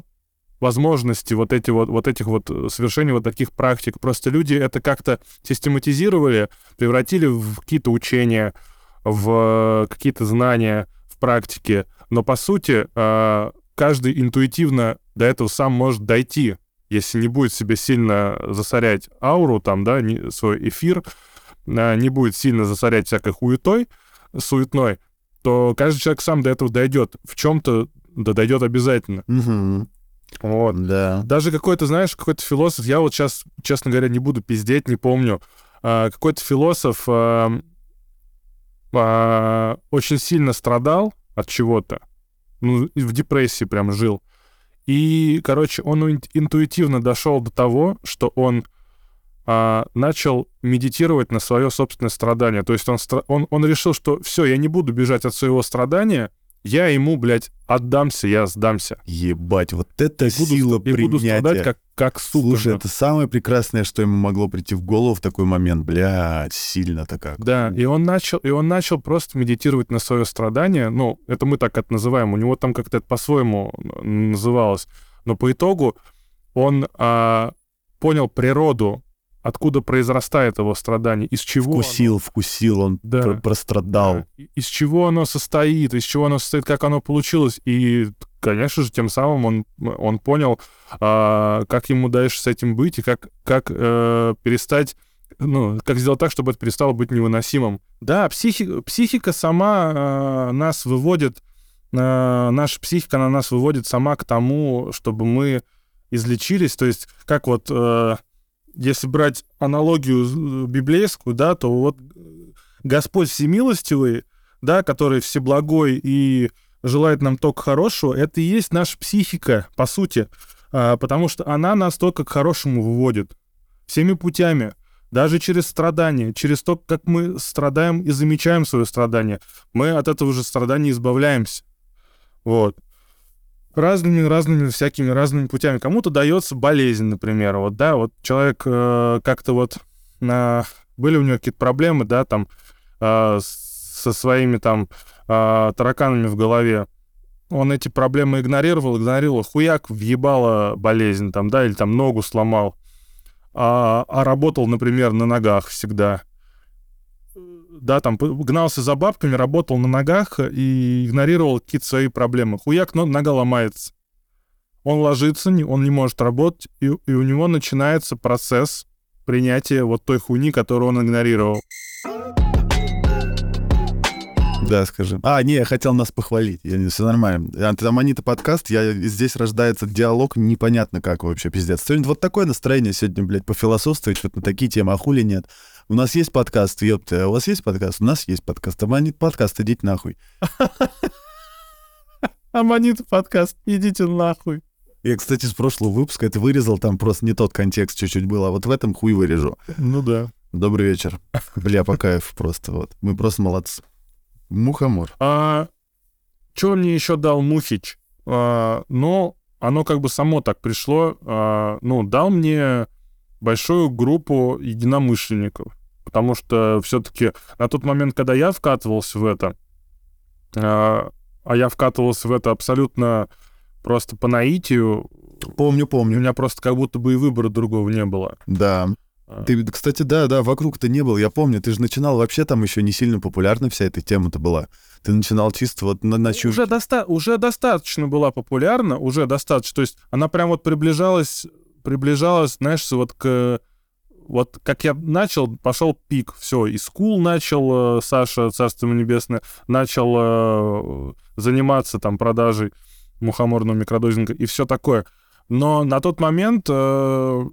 Speaker 2: возможности вот эти вот, вот этих вот совершения вот таких практик. Просто люди это как-то систематизировали, превратили в какие-то учения, в какие-то знания, в практике. Но по сути а, каждый интуитивно до этого сам может дойти, если не будет себе сильно засорять ауру, там, да, не, свой эфир, а, не будет сильно засорять всякой хуетой, суетной, то каждый человек сам до этого дойдет. В чем-то да дойдет обязательно.
Speaker 1: Угу.
Speaker 2: Вот.
Speaker 1: Да.
Speaker 2: Даже какой-то, знаешь, какой-то философ, я вот сейчас, честно говоря, не буду пиздеть, не помню, а, какой-то философ а, а, очень сильно страдал от чего-то, ну, в депрессии прям жил. И, короче, он интуитивно дошел до того, что он а, начал медитировать на свое собственное страдание. То есть он, он, он решил, что все, я не буду бежать от своего страдания, я ему, блядь, отдамся, я сдамся.
Speaker 1: Ебать, вот это и сила буду, принятия. И буду страдать
Speaker 2: как, как сука.
Speaker 1: Слушай, это самое прекрасное, что ему могло прийти в голову в такой момент. Блядь, сильно-то как.
Speaker 2: Да, и он начал, и он начал просто медитировать на свое страдание. Ну, это мы так это называем. У него там как-то это по-своему называлось. Но по итогу он а, понял природу откуда произрастает его страдание, из чего...
Speaker 1: Вкусил, оно... вкусил, он да. пр прострадал.
Speaker 2: Да. Из чего оно состоит, из чего оно состоит, как оно получилось. И, конечно же, тем самым он, он понял, а, как ему дальше с этим быть и как, как а, перестать ну, как сделать так, чтобы это перестало быть невыносимым. Да, психи, психика сама э, нас выводит, э, наша психика на нас выводит сама к тому, чтобы мы излечились. То есть, как вот э, если брать аналогию э, библейскую, да, то вот Господь всемилостивый, да, который всеблагой и желает нам только хорошего, это и есть наша психика, по сути, а, потому что она нас только к хорошему выводит. Всеми путями, даже через страдания, через то, как мы страдаем и замечаем свое страдание, мы от этого же страдания избавляемся. Вот разными, разными, всякими разными путями. Кому-то дается болезнь, например, вот, да, вот человек э, как-то вот э, были у него какие-то проблемы, да, там э, со своими там э, тараканами в голове. Он эти проблемы игнорировал, игнорировал, хуяк въебала болезнь там, да, или там ногу сломал, а, а работал, например, на ногах всегда да, там гнался за бабками, работал на ногах и игнорировал какие-то свои проблемы. Хуяк, но нога ломается. Он ложится, он не может работать, и, и у него начинается процесс принятия вот той хуйни, которую он игнорировал.
Speaker 1: Да, скажи. А, не, я хотел нас похвалить. Я, все нормально. Антаманита подкаст, я, здесь рождается диалог, непонятно как вообще, пиздец. Сегодня вот такое настроение сегодня, блядь, пофилософствовать, вот на такие темы, а хули нет. У нас есть подкаст, ёпта, а у вас есть подкаст? У нас есть подкаст. Аманит подкаст, идите нахуй.
Speaker 2: Аманит подкаст, идите нахуй.
Speaker 1: Я, кстати, с прошлого выпуска это вырезал, там просто не тот контекст чуть-чуть был, а вот в этом хуй вырежу.
Speaker 2: Ну да.
Speaker 1: Добрый вечер. Бля, по кайфу просто вот. Мы просто молодцы. Мухомор.
Speaker 2: А, что мне еще дал Мухич? А, но оно как бы само так пришло. А, ну, дал мне большую группу единомышленников. Потому что все-таки на тот момент, когда я вкатывался в это, а, а я вкатывался в это абсолютно просто по наитию,
Speaker 1: Помню,
Speaker 2: у
Speaker 1: помню.
Speaker 2: меня просто как будто бы и выбора другого не было.
Speaker 1: Да.
Speaker 2: А,
Speaker 1: Ты, кстати, да, да, вокруг-то не был, я помню, ты же начинал, вообще там еще не сильно популярна вся эта тема-то была. Ты начинал чисто вот на, на чуж-
Speaker 2: уже, доста- уже достаточно была популярна, уже достаточно. То есть она прям вот приближалась, приближалась, знаешь, вот к... Вот как я начал, пошел пик. Все, и скул начал, э, Саша, царство небесное, начал э, заниматься там продажей мухоморного микродозинга и все такое. Но на тот момент э,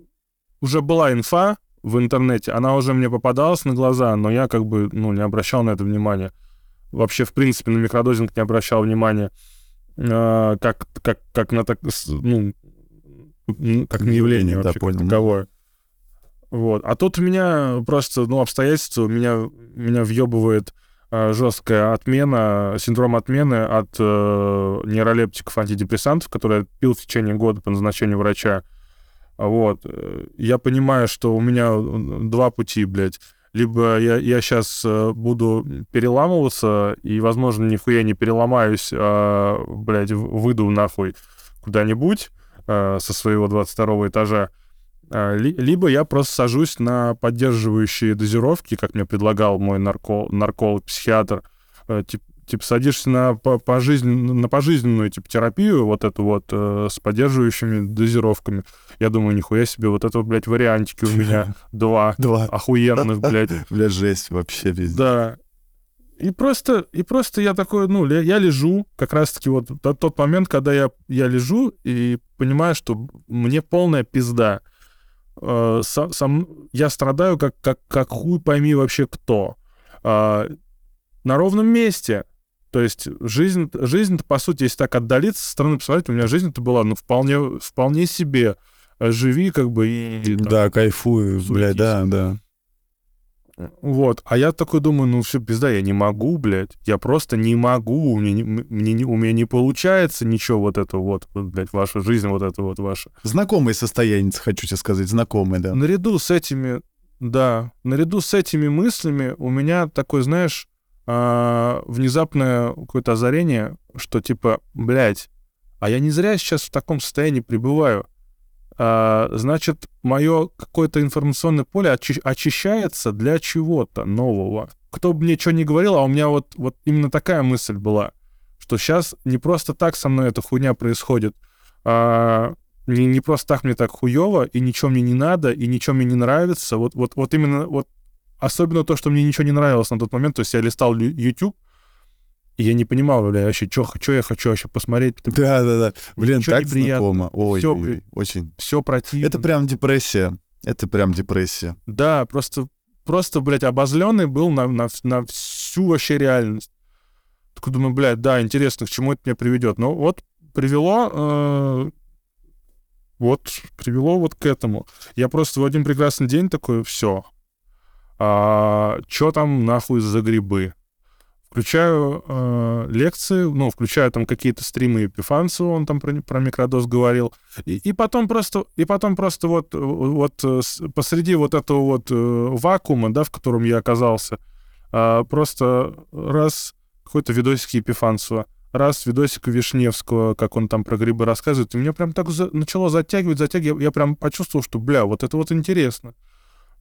Speaker 2: уже была инфа в интернете, она уже мне попадалась на глаза, но я как бы, ну, не обращал на это внимания вообще, в принципе, на микродозинг не обращал внимания, как, как, как на так, ну, как на явление
Speaker 1: Да,
Speaker 2: вообще,
Speaker 1: понял.
Speaker 2: таковое. Вот. А тут у меня просто, ну, обстоятельства, меня, меня въебывает жесткая отмена, синдром отмены от э, нейролептиков, антидепрессантов, которые я пил в течение года по назначению врача. Вот. Э, Я понимаю, что у меня э, два пути, блядь. Либо я, я сейчас буду переламываться, и, возможно, нихуя не переломаюсь, а, блядь, выйду нахуй куда-нибудь э, со своего 22 этажа. А, ли- Либо я просто сажусь на поддерживающие дозировки, как мне предлагал мой нарко- нарколог-психиатр. Э, Тип, типа садишься на, по- пожизнен- на пожизненную типа, терапию, вот эту вот, э, с поддерживающими дозировками. Я думаю, нихуя себе, вот это, блядь, вариантики у меня два
Speaker 1: Два.
Speaker 2: охуенных, блядь.
Speaker 1: Бля, жесть вообще везде.
Speaker 2: Да. И просто, и просто я такой, ну, я лежу, как раз-таки вот тот момент, когда я, я лежу и понимаю, что мне полная пизда. Э, са- сам, я страдаю, как, как, как хуй пойми вообще кто. А, на ровном месте. То есть жизнь, жизнь по сути, если так отдалиться со стороны посмотреть, у меня жизнь-то была, ну, вполне, вполне себе. Э, Живи, как бы, и... там,
Speaker 1: Да, кайфую, бля,
Speaker 2: суетись.
Speaker 1: да, да.
Speaker 2: Вот. А я такой думаю, ну все, пизда, я не могу, блядь. Я просто не могу. У меня не, мне у меня не получается ничего вот это вот, блядь, ваша жизнь, вот это вот ваша.
Speaker 1: Знакомое состояние, хочу тебе сказать, знакомое, да.
Speaker 2: Наряду с этими, да, наряду с этими мыслями у меня такой, знаешь, а, внезапное какое-то озарение, что типа, блядь, а я не зря сейчас в таком состоянии пребываю. А, значит, мое какое-то информационное поле очи- очищается для чего-то нового. Кто бы мне что ни говорил, а у меня вот, вот именно такая мысль была, что сейчас не просто так со мной эта хуйня происходит, а, не, не просто так мне так хуево, и ничего мне не надо, и ничего мне не нравится. Вот, вот, вот именно вот особенно то, что мне ничего не нравилось на тот момент, то есть я листал YouTube, и я не понимал, бля, вообще, что я хочу вообще посмотреть.
Speaker 1: Да, да, да. Блин,
Speaker 2: Ничего
Speaker 1: так знакомо. Ой,
Speaker 2: Всё,
Speaker 1: ой, очень.
Speaker 2: Все противно.
Speaker 1: Это прям депрессия. Это прям депрессия.
Speaker 2: Да, просто, просто, блядь, обозленный был на, на, на всю вообще реальность. Такой думаю, блядь, да, интересно, к чему это меня приведет. Ну, вот привело, э, вот привело вот к этому. Я просто в один прекрасный день такой, все. А, что там нахуй за грибы? Включаю э, лекции, ну, включаю там какие-то стримы Епифанцева, он там про, про микродоз говорил. И, и потом просто, и потом просто вот, вот э, посреди вот этого вот э, вакуума, да, в котором я оказался, а, просто раз какой-то видосик Епифанцева, раз видосик Вишневского, как он там про грибы рассказывает, и меня прям так за- начало затягивать, затягивать. Я, я прям почувствовал, что, бля, вот это вот интересно.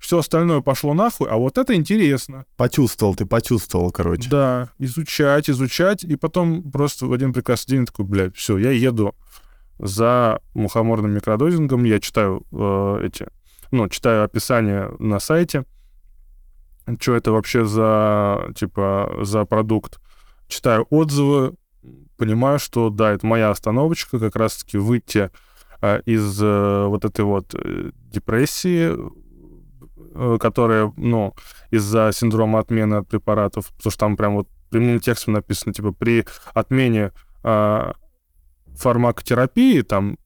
Speaker 2: Все остальное пошло нахуй, а вот это интересно.
Speaker 1: Почувствовал, ты почувствовал, короче.
Speaker 2: Да, изучать, изучать, и потом просто в один прекрасный день такой, блядь, все, я еду за мухоморным микродозингом, я читаю э, эти, ну, читаю описание на сайте, что это вообще за, типа, за продукт, читаю отзывы, понимаю, что, да, это моя остановочка, как раз-таки выйти э, из э, вот этой вот э, депрессии, э, которая, ну, из-за синдрома отмены от препаратов, потому что там прям вот прямым текстом написано, типа, при отмене а, фармакотерапии, там,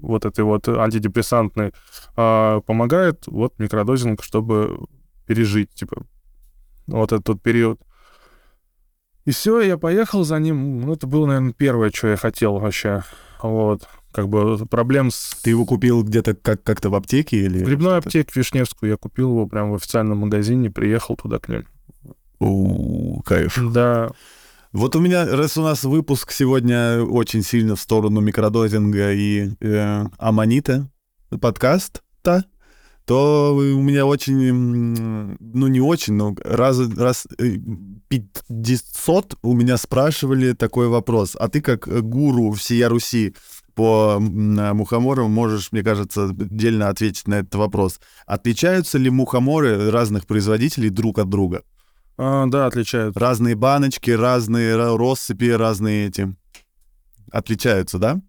Speaker 2: вот этой вот антидепрессантной, а, помогает вот микродозинг, чтобы пережить, типа, вот этот вот период. И все, я поехал за ним. Ну, это было, наверное, первое, что я хотел вообще. Вот. Как бы проблем с...
Speaker 1: Ты его купил где-то как- как-то в аптеке или...
Speaker 2: В грибной аптеке Вишневскую я купил его прямо в официальном магазине, приехал туда к ним.
Speaker 1: У, кайф.
Speaker 2: Да,
Speaker 1: Вот у меня, раз у нас выпуск сегодня очень сильно в сторону микродозинга и э, аммонита, подкаст-то, то у меня очень, ну не очень, но раз, раз э, 500 у меня спрашивали такой вопрос. А ты как э, гуру всея Руси по э, мухоморам можешь, мне кажется, отдельно ответить на этот вопрос. Отличаются ли мухоморы разных производителей друг от друга?
Speaker 2: А, да, отличают.
Speaker 1: Разные баночки, разные ра- россыпи, разные эти. Отличаются, да?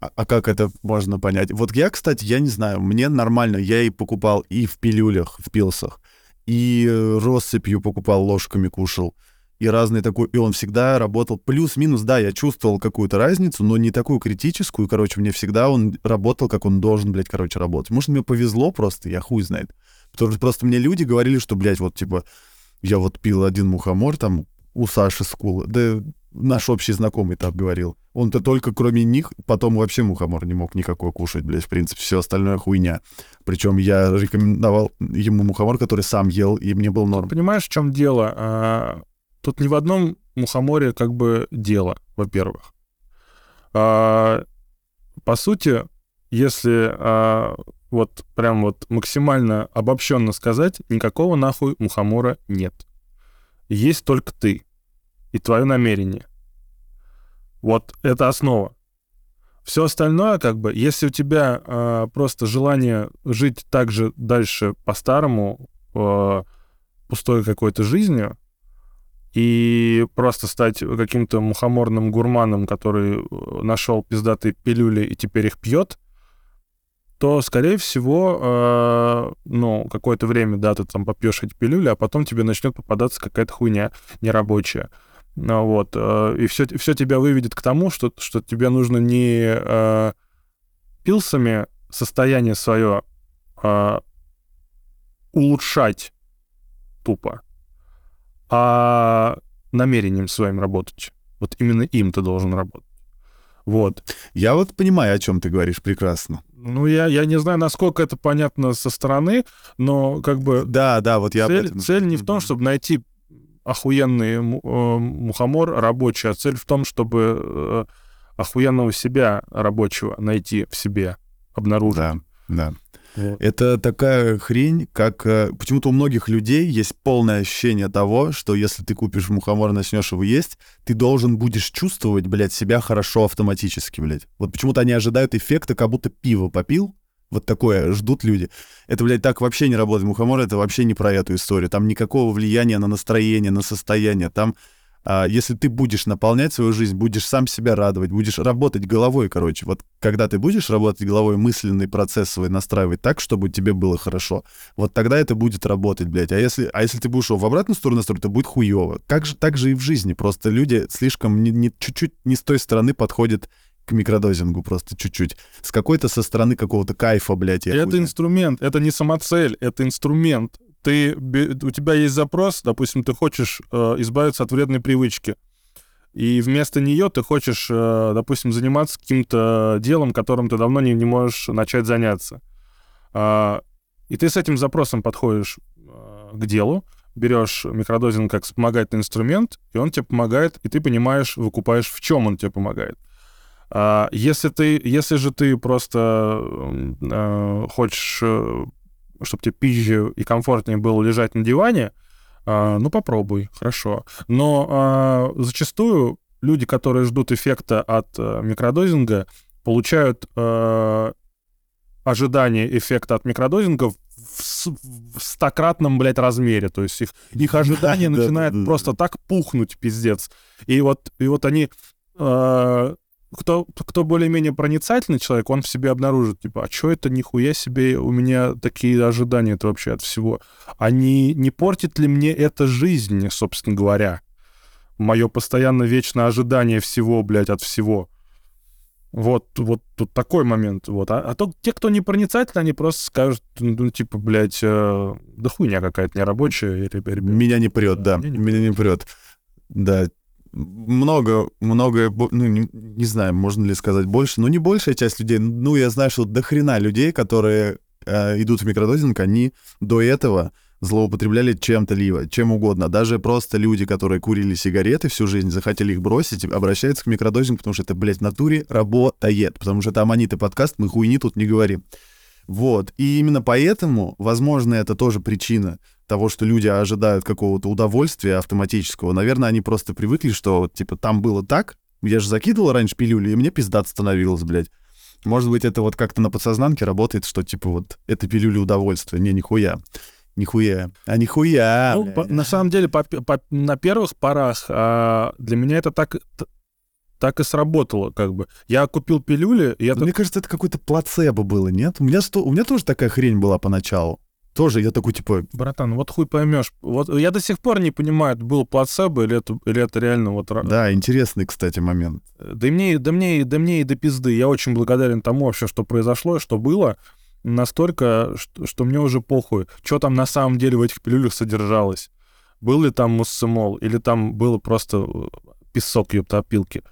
Speaker 1: А, а как это можно понять? Вот я, кстати, я не знаю, мне нормально, я и покупал и в пилюлях, в пилсах, и э, россыпью покупал, ложками кушал, и разный такой, и он всегда работал плюс-минус, да, я чувствовал какую-то разницу, но не такую критическую, короче, мне всегда он работал, как он должен, блядь, короче, работать. Может, мне повезло просто, я хуй знает. Потому что просто мне люди говорили, что, блядь, вот, типа, я вот пил один мухомор там у Саши Скула. Да наш общий знакомый так говорил. Он-то только кроме них потом вообще мухомор не мог никакой кушать, блядь, в принципе, все остальное хуйня. Причем я рекомендовал ему мухомор, который сам ел, и мне был норм.
Speaker 2: Понимаешь, в чем дело? Тут ни в одном мухоморе как бы дело, во-первых. А, по сути, если а, вот прям вот максимально обобщенно сказать, никакого нахуй мухомора нет. Есть только ты и твое намерение. Вот это основа. Все остальное, как бы, если у тебя а, просто желание жить так же дальше по-старому, а, пустой какой-то жизнью, и просто стать каким-то мухоморным гурманом, который э, нашел пиздатые пилюли и теперь их пьет, то, скорее всего, э, ну, какое-то время, да, ты там попьешь эти пилюли, а потом тебе начнет попадаться какая-то хуйня нерабочая. Ну, вот, э, и все, все тебя выведет к тому, что, что тебе нужно не э, пилсами состояние свое э, улучшать тупо, а намерением своим работать. Вот именно им ты должен работать. Вот.
Speaker 1: Я вот понимаю, о чем ты говоришь прекрасно.
Speaker 2: Ну, я, я не знаю, насколько это понятно со стороны, но как бы
Speaker 1: Да, да, вот я...
Speaker 2: цель,
Speaker 1: этом-
Speaker 2: цель не в том, чтобы найти охуенный э, мухомор рабочий, а цель в том, чтобы э, охуенного себя рабочего найти в себе, обнаружить.
Speaker 1: Да, да. Это такая хрень, как... э, Почему-то у многих людей есть полное ощущение того, что если ты купишь мухомор и начнешь его есть, ты должен будешь чувствовать, блядь, себя хорошо автоматически, блядь. Вот почему-то они ожидают эффекта, как будто пиво попил. Вот такое ждут люди. Это, блядь, так вообще не работает. Мухомор — это вообще не про эту историю. Там никакого влияния на настроение, на состояние. Там, если ты будешь наполнять свою жизнь, будешь сам себя радовать, будешь работать головой, короче. Вот когда ты будешь работать головой, мысленный процесс свой настраивать так, чтобы тебе было хорошо, вот тогда это будет работать, блядь. А если, а если ты будешь его в обратную сторону настроить, то будет хуево. Как же, так же и в жизни. Просто люди слишком не, не- чуть-чуть не с той стороны подходят к микродозингу, просто чуть-чуть. С какой-то со стороны какого-то кайфа, блядь. я хуй
Speaker 2: Это
Speaker 1: знает.
Speaker 2: инструмент, это не самоцель, это инструмент. Ты, у тебя есть запрос, допустим, ты хочешь э, избавиться от вредной привычки, и вместо нее ты хочешь, э, допустим, заниматься каким-то делом, которым ты давно не, не можешь начать заняться. А, и ты с этим запросом подходишь э, к делу, берешь микродозинг как вспомогательный инструмент, и он тебе помогает, и ты понимаешь, выкупаешь, в чем он тебе помогает. А, если ты, если же ты просто м, э, хочешь, чтобы тебе пизже и комфортнее было лежать на диване, а, ну попробуй, хорошо. Но а, зачастую люди, которые ждут эффекта от э, микродозинга, получают э, ожидание эффекта от микродозинга в, с- в стократном, блядь, размере. То есть их, их ожидание
Speaker 1: Да, да,
Speaker 2: начинает просто так пухнуть, пиздец. И вот, и вот они... э, кто, кто более-менее проницательный человек, он в себе обнаружит, типа, а что это нихуя себе, у меня такие ожидания это вообще от всего. А не, не портит ли мне это жизнь, собственно говоря? Мое постоянно вечное ожидание всего, блядь, от всего. Вот, вот тут такой момент. Вот. А, а то те, кто не проницательны, они просто скажут, ну, типа, блядь, э, да хуйня какая-то нерабочая. и, ребя- ребят,
Speaker 1: Меня не прет, да.
Speaker 2: Не
Speaker 1: Меня не прет. Да. Много, много, бо- ну, не, не знаю, можно ли сказать больше, но не большая часть людей, ну, я знаю, что до хрена людей, которые э, идут в микродозинг, они до этого злоупотребляли чем-то либо, чем угодно. Даже просто люди, которые курили сигареты всю жизнь, захотели их бросить, обращаются к микродозингу, потому что это, блядь, в натуре работает. Потому что это аммонит и подкаст, мы хуйни тут не говорим. Вот. И именно поэтому, возможно, это тоже причина того, что люди ожидают какого-то удовольствия автоматического. Наверное, они просто привыкли, что, типа, там было так, я же закидывал раньше пилюли, и мне пиздат становилось, блядь. Может быть, это вот как-то на подсознанке работает, что, типа, вот, это пилюли удовольствия. Не, нихуя. Нихуя. А нихуя.
Speaker 2: Ну, по- на самом деле, по- по- на первых порах а, для меня это так, так и сработало, как бы. Я купил пилюли, и я
Speaker 1: Мне кажется, это какой-то плацебо было, нет? У меня, сто... у меня тоже такая хрень была поначалу. Тоже я такой, типа,
Speaker 2: Братан, вот хуй поймешь. Вот я до сих пор не понимаю, это был плацебо или это, или это реально вот...
Speaker 1: да, интересный, кстати, момент.
Speaker 2: Да и мне, да мне, да мне и до пизды. Я очень благодарен тому вообще, что произошло, что было. Настолько, что, что мне уже похуй. Что там на самом деле в этих пилюлях содержалось. Был ли там муссимол, или там было просто э, песок, ёпта, опилки.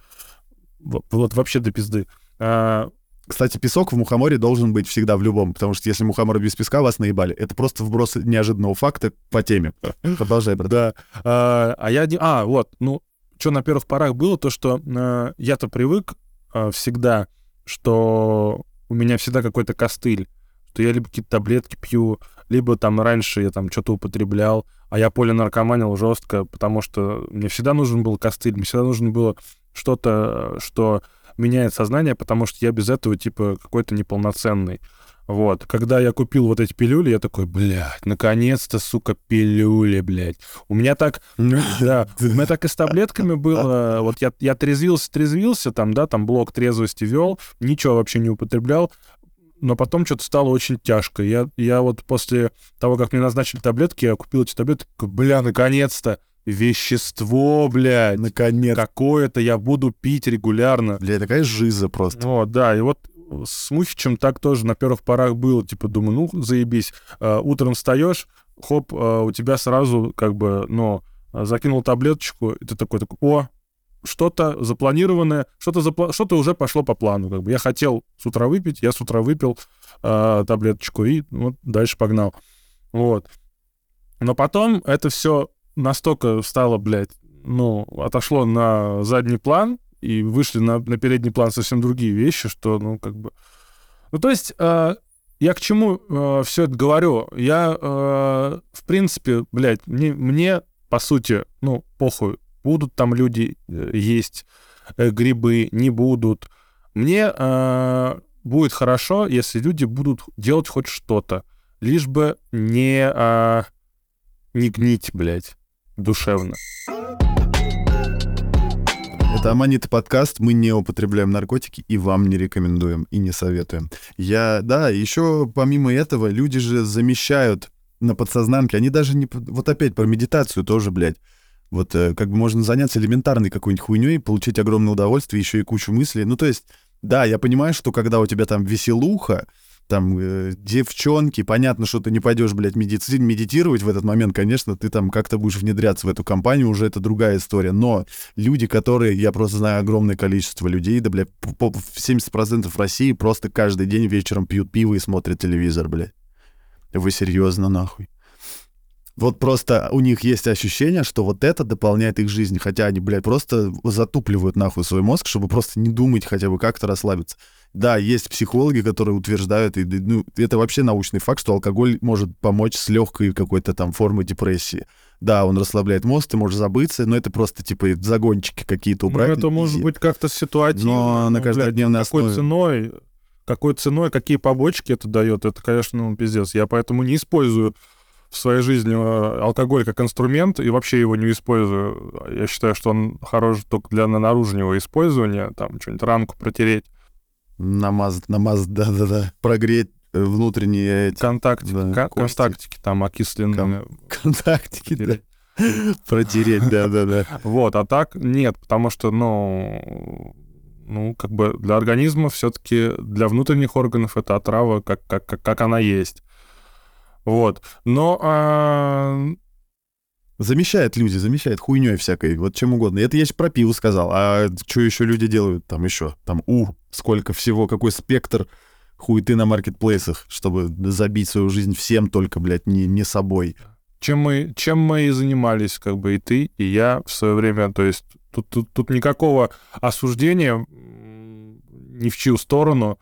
Speaker 2: Вот, вот вообще до пизды. А,
Speaker 1: Кстати, песок в мухоморе должен быть всегда в любом, потому что если мухомор без песка, вас наебали. Это просто вброс неожиданного факта по теме. Продолжай, брат.
Speaker 2: Да. А, а я... А, вот, ну, что на первых порах было, то, что э, я-то привык э, всегда, что у меня всегда какой-то костыль, что я либо какие-то таблетки пью, либо там раньше я там что-то употреблял, а я полинаркоманил жестко, потому что мне всегда нужен был костыль, мне всегда нужно было что-то, что меняет сознание, потому что я без этого, типа, какой-то неполноценный. Вот. Когда я купил вот эти пилюли, я такой, блядь, наконец-то, сука, пилюли, блядь. У меня так, да, у меня так и с таблетками было. Вот я, я трезвился, трезвился, там, да, там блок трезвости вел, ничего вообще не употреблял, но потом что-то стало очень тяжко. Я, я вот после того, как мне назначили таблетки, я купил эти таблетки, бля, наконец-то, вещество, блядь,
Speaker 1: Наконец.
Speaker 2: какое-то я буду пить регулярно.
Speaker 1: Бля, такая жиза просто.
Speaker 2: Вот, да, и вот с Мухичем так тоже на первых порах было, типа, думаю, ну, заебись. А, утром встаешь, хоп, а, у тебя сразу, как бы, ну, закинул таблеточку, и ты такой, такой, о, что-то запланированное, что-то запла- что-то уже пошло по плану, как бы. Я хотел с утра выпить, я с утра выпил а, таблеточку и вот дальше погнал. Вот. Но потом это все настолько стало, блядь, ну, отошло на задний план, и вышли на, на передний план совсем другие вещи, что, ну, как бы... Ну, то есть, э, я к чему все это говорю? Я, э, в принципе, блядь, мне, мне, по сути, ну, похуй, будут там люди э, есть э, грибы, не будут. Мне э, будет хорошо, если люди будут делать хоть что-то, лишь бы не, э, не гнить, блядь, душевно.
Speaker 1: Это Аманита подкаст. Мы не употребляем наркотики и вам не рекомендуем и не советуем. Я, да, еще помимо этого, люди же замещают на подсознанке. Они даже не... Вот опять про медитацию тоже, блядь. Вот э, как бы можно заняться элементарной какой-нибудь хуйней, получить огромное удовольствие, еще и кучу мыслей. Ну, то есть, да, я понимаю, что когда у тебя там веселуха, там э, девчонки, понятно, что ты не пойдешь, блядь, медици- медитировать в этот момент, конечно, ты там как-то будешь внедряться в эту компанию, уже это другая история. Но люди, которые, я просто знаю огромное количество людей, да, блядь, по- по- 70% в России просто каждый день вечером пьют пиво и смотрят телевизор, блядь. Вы серьезно, нахуй? Вот просто у них есть ощущение, что вот это дополняет их жизнь, хотя они, блядь, просто затупливают нахуй свой мозг, чтобы просто не думать хотя бы как-то расслабиться. Да, есть психологи, которые утверждают, и, ну, это вообще научный факт, что алкоголь может помочь с легкой какой-то там формой депрессии. Да, он расслабляет мозг, ты можешь забыться, но это просто типа загончики какие-то
Speaker 2: Ну,
Speaker 1: убрать.
Speaker 2: это может быть как-то ситуативно.
Speaker 1: Но на
Speaker 2: ну,
Speaker 1: каждодневной
Speaker 2: блядь, какой
Speaker 1: основе.
Speaker 2: ценой, какой ценой, какие побочки это дает, это, конечно, ну, пиздец. Я поэтому не использую в своей жизни э, алкоголь как инструмент и вообще его не использую. Я считаю, что он хорош только для наружного использования, там что-нибудь ранку протереть,
Speaker 1: Намаз, намаз, да-да-да. Прогреть э, внутренние эти
Speaker 2: контактики,
Speaker 1: Да,
Speaker 2: ка-
Speaker 1: кости.
Speaker 2: контактики там окисленные.
Speaker 1: контактики, да.
Speaker 2: протереть.
Speaker 1: Протереть, да-да-да.
Speaker 2: Вот, а так нет, потому что, ну, ну, как бы для организма все-таки, для внутренних органов это отрава, как, как, как, как она есть. Вот. Но а,
Speaker 1: Замещает люди, замещает хуйней всякой, вот чем угодно. Это я про пиво сказал. А что еще люди делают там еще? Там, у, сколько всего, какой спектр хуеты на маркетплейсах, чтобы забить свою жизнь всем только, блядь, не, не собой.
Speaker 2: Чем мы, чем мы и занимались, как бы и ты, и я в свое время. То есть тут, тут, тут никакого осуждения ни в чью сторону.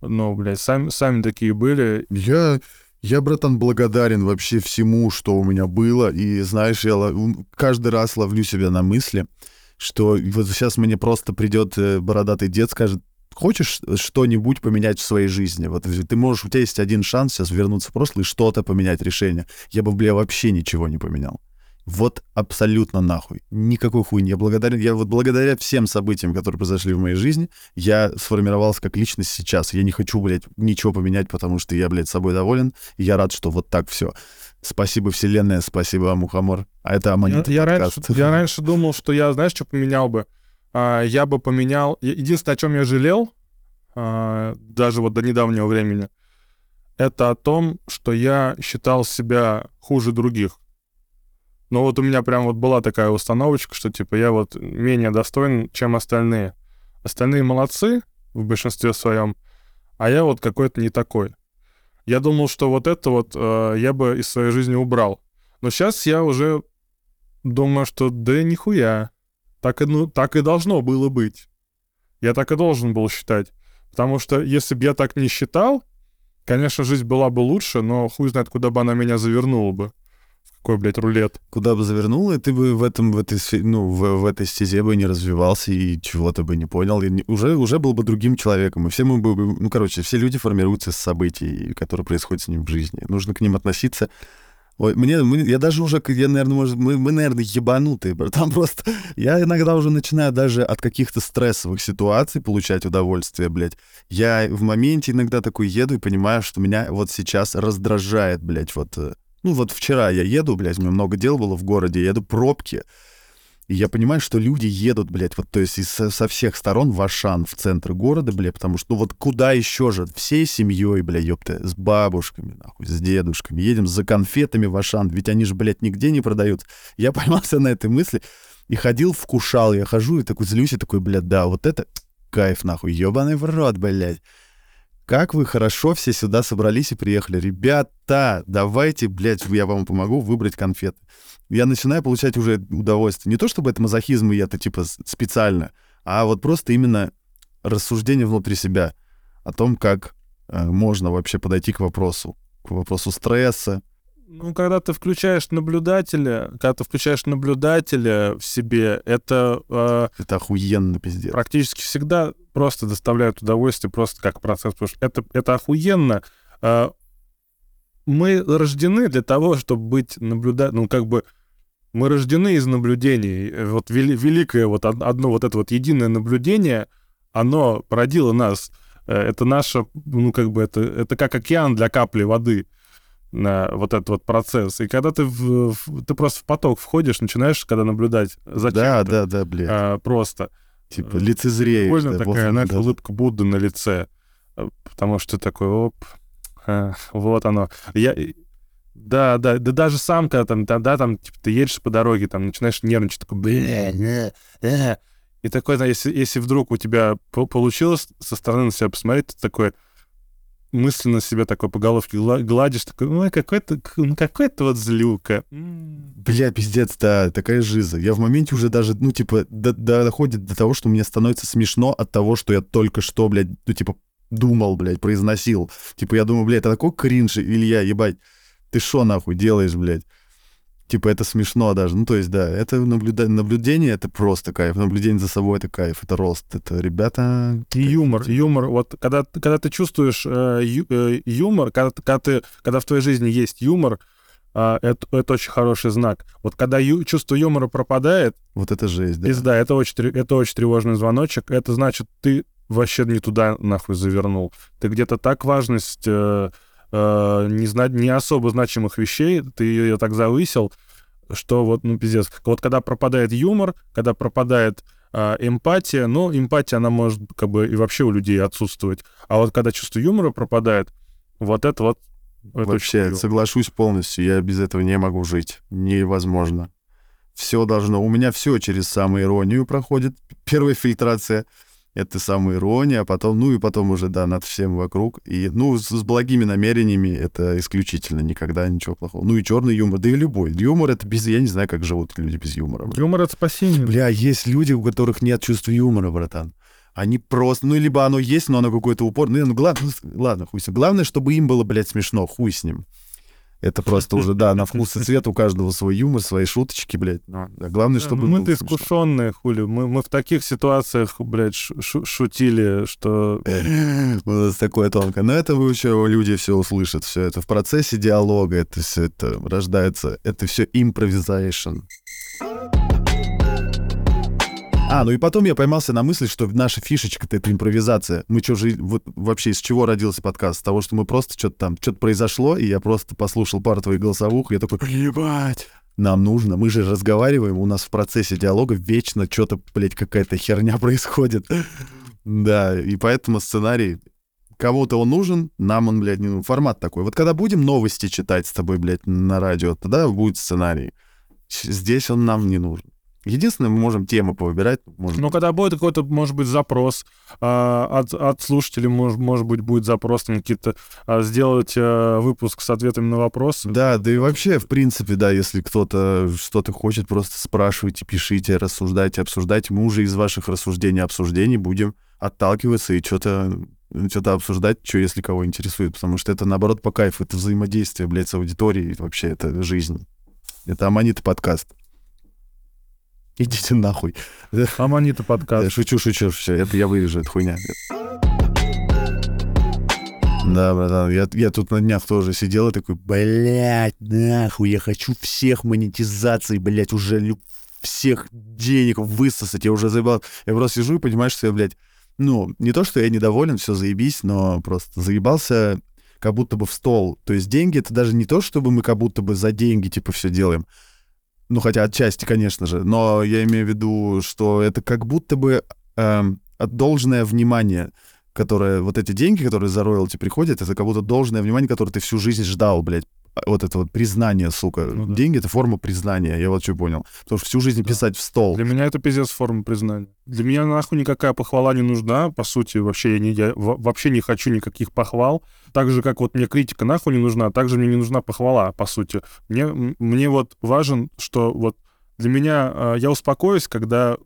Speaker 2: Но, блядь, сами, сами такие были.
Speaker 1: Я я, братан, благодарен вообще всему, что у меня было. И, знаешь, я каждый раз ловлю себя на мысли, что вот сейчас мне просто придет э, бородатый дед, скажет, хочешь что-нибудь поменять в своей жизни? Вот ты можешь, у тебя есть один шанс сейчас вернуться в прошлое и что-то поменять решение. Я бы, бля, вообще ничего не поменял. Вот абсолютно нахуй. Никакой хуйни. Я благодарен. Я вот благодаря всем событиям, которые произошли в моей жизни, я сформировался как личность сейчас. Я не хочу, блядь, ничего поменять, потому что я, блядь, собой доволен. И я рад, что вот так все. Спасибо, Вселенная, спасибо, Мухомор. А это Аманит.
Speaker 2: Я, я, раньше, я раньше думал, что я, знаешь, что поменял бы? А, я бы поменял... Единственное, о чем я жалел, а, даже вот до недавнего времени, это о том, что я считал себя хуже других. Но вот у меня прям вот была такая установочка, что типа я вот менее достоин, чем остальные. Остальные молодцы в большинстве своем, а я вот какой-то не такой. Я думал, что вот это вот э, я бы из своей жизни убрал. Но сейчас я уже думаю, что да нихуя. Так и, ну, так и должно было быть. Я так и должен был считать. Потому что если бы я так не считал, конечно, жизнь была бы лучше, но хуй знает, куда бы она меня завернула бы какой, блядь, рулет.
Speaker 1: Куда бы завернул, и ты бы в этом, в этой, ну, в, в этой стезе бы не развивался и чего-то бы не понял, и не, уже, уже был бы другим человеком. И все мы бы, ну, короче, все люди формируются с событий, которые происходят с ним в жизни. Нужно к ним относиться Ой, мне, мне, я даже уже, я, наверное, может, мы, мы, наверное, ебанутые, там просто, я иногда уже начинаю даже от каких-то стрессовых ситуаций получать удовольствие, блядь. Я в моменте иногда такой еду и понимаю, что меня вот сейчас раздражает, блядь, вот э, ну вот вчера я еду, блядь, у меня много дел было в городе, еду пробки, и я понимаю, что люди едут, блядь, вот, то есть из, со всех сторон в Ашан, в центр города, блядь, потому что, ну вот куда еще же, всей семьей, блядь, ёпта, с бабушками, нахуй, с дедушками, едем за конфетами в Ашан, ведь они же, блядь, нигде не продают. Я поймался на этой мысли и ходил, вкушал, я хожу и такой злюсь, и такой, блядь, да, вот это кайф, нахуй, ёбаный в рот, блядь. Как вы хорошо все сюда собрались и приехали. Ребята, давайте, блядь, я вам помогу выбрать конфеты. Я начинаю получать уже удовольствие. Не то чтобы это мазохизм, и это типа специально, а вот просто именно рассуждение внутри себя о том, как э, можно вообще подойти к вопросу, к вопросу стресса,
Speaker 2: ну, когда ты включаешь наблюдателя, когда ты включаешь наблюдателя в себе, это... Э,
Speaker 1: это охуенно, пиздец.
Speaker 2: Практически всегда просто доставляет удовольствие, просто как процесс, потому что это, это охуенно. Э, мы рождены для того, чтобы быть наблюдателем, ну, как бы мы рождены из наблюдений. Вот вели, великое вот одно вот это вот единое наблюдение, оно породило нас. Э, это наше, ну, как бы это, это как океан для капли воды на вот этот вот процесс. И когда ты, в, в, ты просто в поток входишь, начинаешь, когда наблюдать за
Speaker 1: Да, да, да, блядь.
Speaker 2: А, просто.
Speaker 1: Типа лицезреешь.
Speaker 2: Прикольно да, такая, знаешь, да. улыбка Будды на лице. Э, потому что такой, оп, а, вот оно. Я, да, да, да даже сам, когда там, да, да, там, типа, ты едешь по дороге, там, начинаешь нервничать, такой, бля, и такой, если, если вдруг у тебя получилось со стороны на себя посмотреть, ты такой, мысленно себя такой по головке гладишь, такой, ну, какой-то, ну, какой-то вот злюка.
Speaker 1: Бля, пиздец, да, такая жиза. Я в моменте уже даже, ну, типа, до, доходит до того, что мне становится смешно от того, что я только что, блядь, ну, типа, думал, блядь, произносил. Типа, я думаю, блядь, это такой кринж, Илья, ебать, ты что нахуй делаешь, блядь? Типа, это смешно даже. Ну, то есть, да, это наблюда... наблюдение, это просто кайф. Наблюдение за собой — это кайф, это рост. Это, ребята...
Speaker 2: И юмор, юмор. Вот когда, когда ты чувствуешь э, ю, э, юмор, когда, когда, ты, когда в твоей жизни есть юмор, э, это, это очень хороший знак. Вот когда ю, чувство юмора пропадает...
Speaker 1: Вот это жесть, да.
Speaker 2: Пизда, это очень, это очень тревожный звоночек. Это значит, ты вообще не туда нахуй завернул. Ты где-то так важность... Э, э, не, зна- не особо значимых вещей, ты ее так завысил, что вот, ну, пиздец. Вот когда пропадает юмор, когда пропадает э, эмпатия, ну, эмпатия, она может как бы и вообще у людей отсутствовать. А вот когда чувство юмора пропадает, вот это вот Это
Speaker 1: Вообще, соглашусь полностью. Я без этого не могу жить. Невозможно. Все должно... У меня все через самоиронию проходит. Первая фильтрация — это самоирония, а потом, ну и потом уже, да, над всем вокруг. И, ну, с, с благими намерениями это исключительно никогда ничего плохого. Ну и черный юмор, да и любой. Юмор — это без... Я не знаю, как живут люди без юмора.
Speaker 2: круто. Юмор — это спасение.
Speaker 1: Бля, есть люди, у которых нет чувства юмора, братан. Они просто, ну, либо оно есть, но оно какой-то упор. Ну, ну, главное, ладно, хуй с ним. Главное, чтобы им было, блядь, смешно, хуй с ним. Это просто уже, да, на вкус и цвет у каждого свой юмор, свои шуточки, блядь. Но, да, главное, чтобы
Speaker 2: ну, Мы-то искушенные, хули. Мы, мы в таких ситуациях, блядь, шу- шу- шутили, что...
Speaker 1: У нас такое тонкое. Но это вы еще люди все услышат. Все это в процессе диалога. Это все это рождается. Это все импровизейшн. А, ну и потом я поймался на мысли, что наша фишечка-то это импровизация. Мы что же, вот вообще из чего родился подкаст? С того, что мы просто что-то там, что-то произошло, и я просто послушал пару твоих голосовух, и я такой, ебать, нам нужно, мы же разговариваем, у нас в процессе диалога вечно что-то, блядь, какая-то херня происходит. Да, и поэтому сценарий кому-то он нужен, нам он, блядь, не нужен. Формат такой. Вот когда будем новости читать с тобой, блядь, на радио, тогда будет сценарий. Здесь он нам не нужен. Единственное, мы можем темы повыбирать. Может,
Speaker 2: Ну, когда будет какой-то, может быть, запрос а, от, от слушателей, может, может быть, будет запрос на какие-то... а, сделать а, выпуск с ответами на вопросы.
Speaker 1: Да, да и вообще, в принципе, да, если кто-то что-то хочет, просто спрашивайте, пишите, рассуждайте, обсуждайте. Мы уже из ваших рассуждений, обсуждений будем отталкиваться и что-то что-то обсуждать, что если кого интересует, потому что это, наоборот, по кайфу, это взаимодействие, блядь, с аудиторией, вообще, это жизнь. Это Аманита подкаст. Идите нахуй.
Speaker 2: Аманита подкаст.
Speaker 1: шучу, шучу, все, это я вырежу, это хуйня. Да, братан, я, я тут на днях тоже сидел и такой, блядь, нахуй, я хочу всех монетизаций, блядь, уже всех денег высосать, я уже заебал. Я просто сижу и понимаю, что я, блядь, ну, не то, что я недоволен, все заебись, но просто заебался как будто бы в стол. То есть деньги — это даже не то, чтобы мы как будто бы за деньги, типа, все делаем. Ну, хотя отчасти, конечно же. Но я имею в виду, что это как будто бы от- должное внимание, которое... Вот эти деньги, которые за роялти приходят, это как будто должное внимание, которое ты всю жизнь ждал, блядь. А Вот это вот признание, сука.
Speaker 2: Ну да.
Speaker 1: Деньги — это форма признания, я вот что понял. Потому что всю жизнь
Speaker 2: Да.
Speaker 1: писать в стол.
Speaker 2: Для меня это пиздец форма признания. Для меня нахуй никакая похвала не нужна. По сути, вообще я, не, я во- вообще не хочу никаких похвал. Так же, как вот мне критика нахуй не нужна, так же мне не нужна похвала, по сути. Мне, мне вот важен, что вот для меня э, я успокоюсь, когда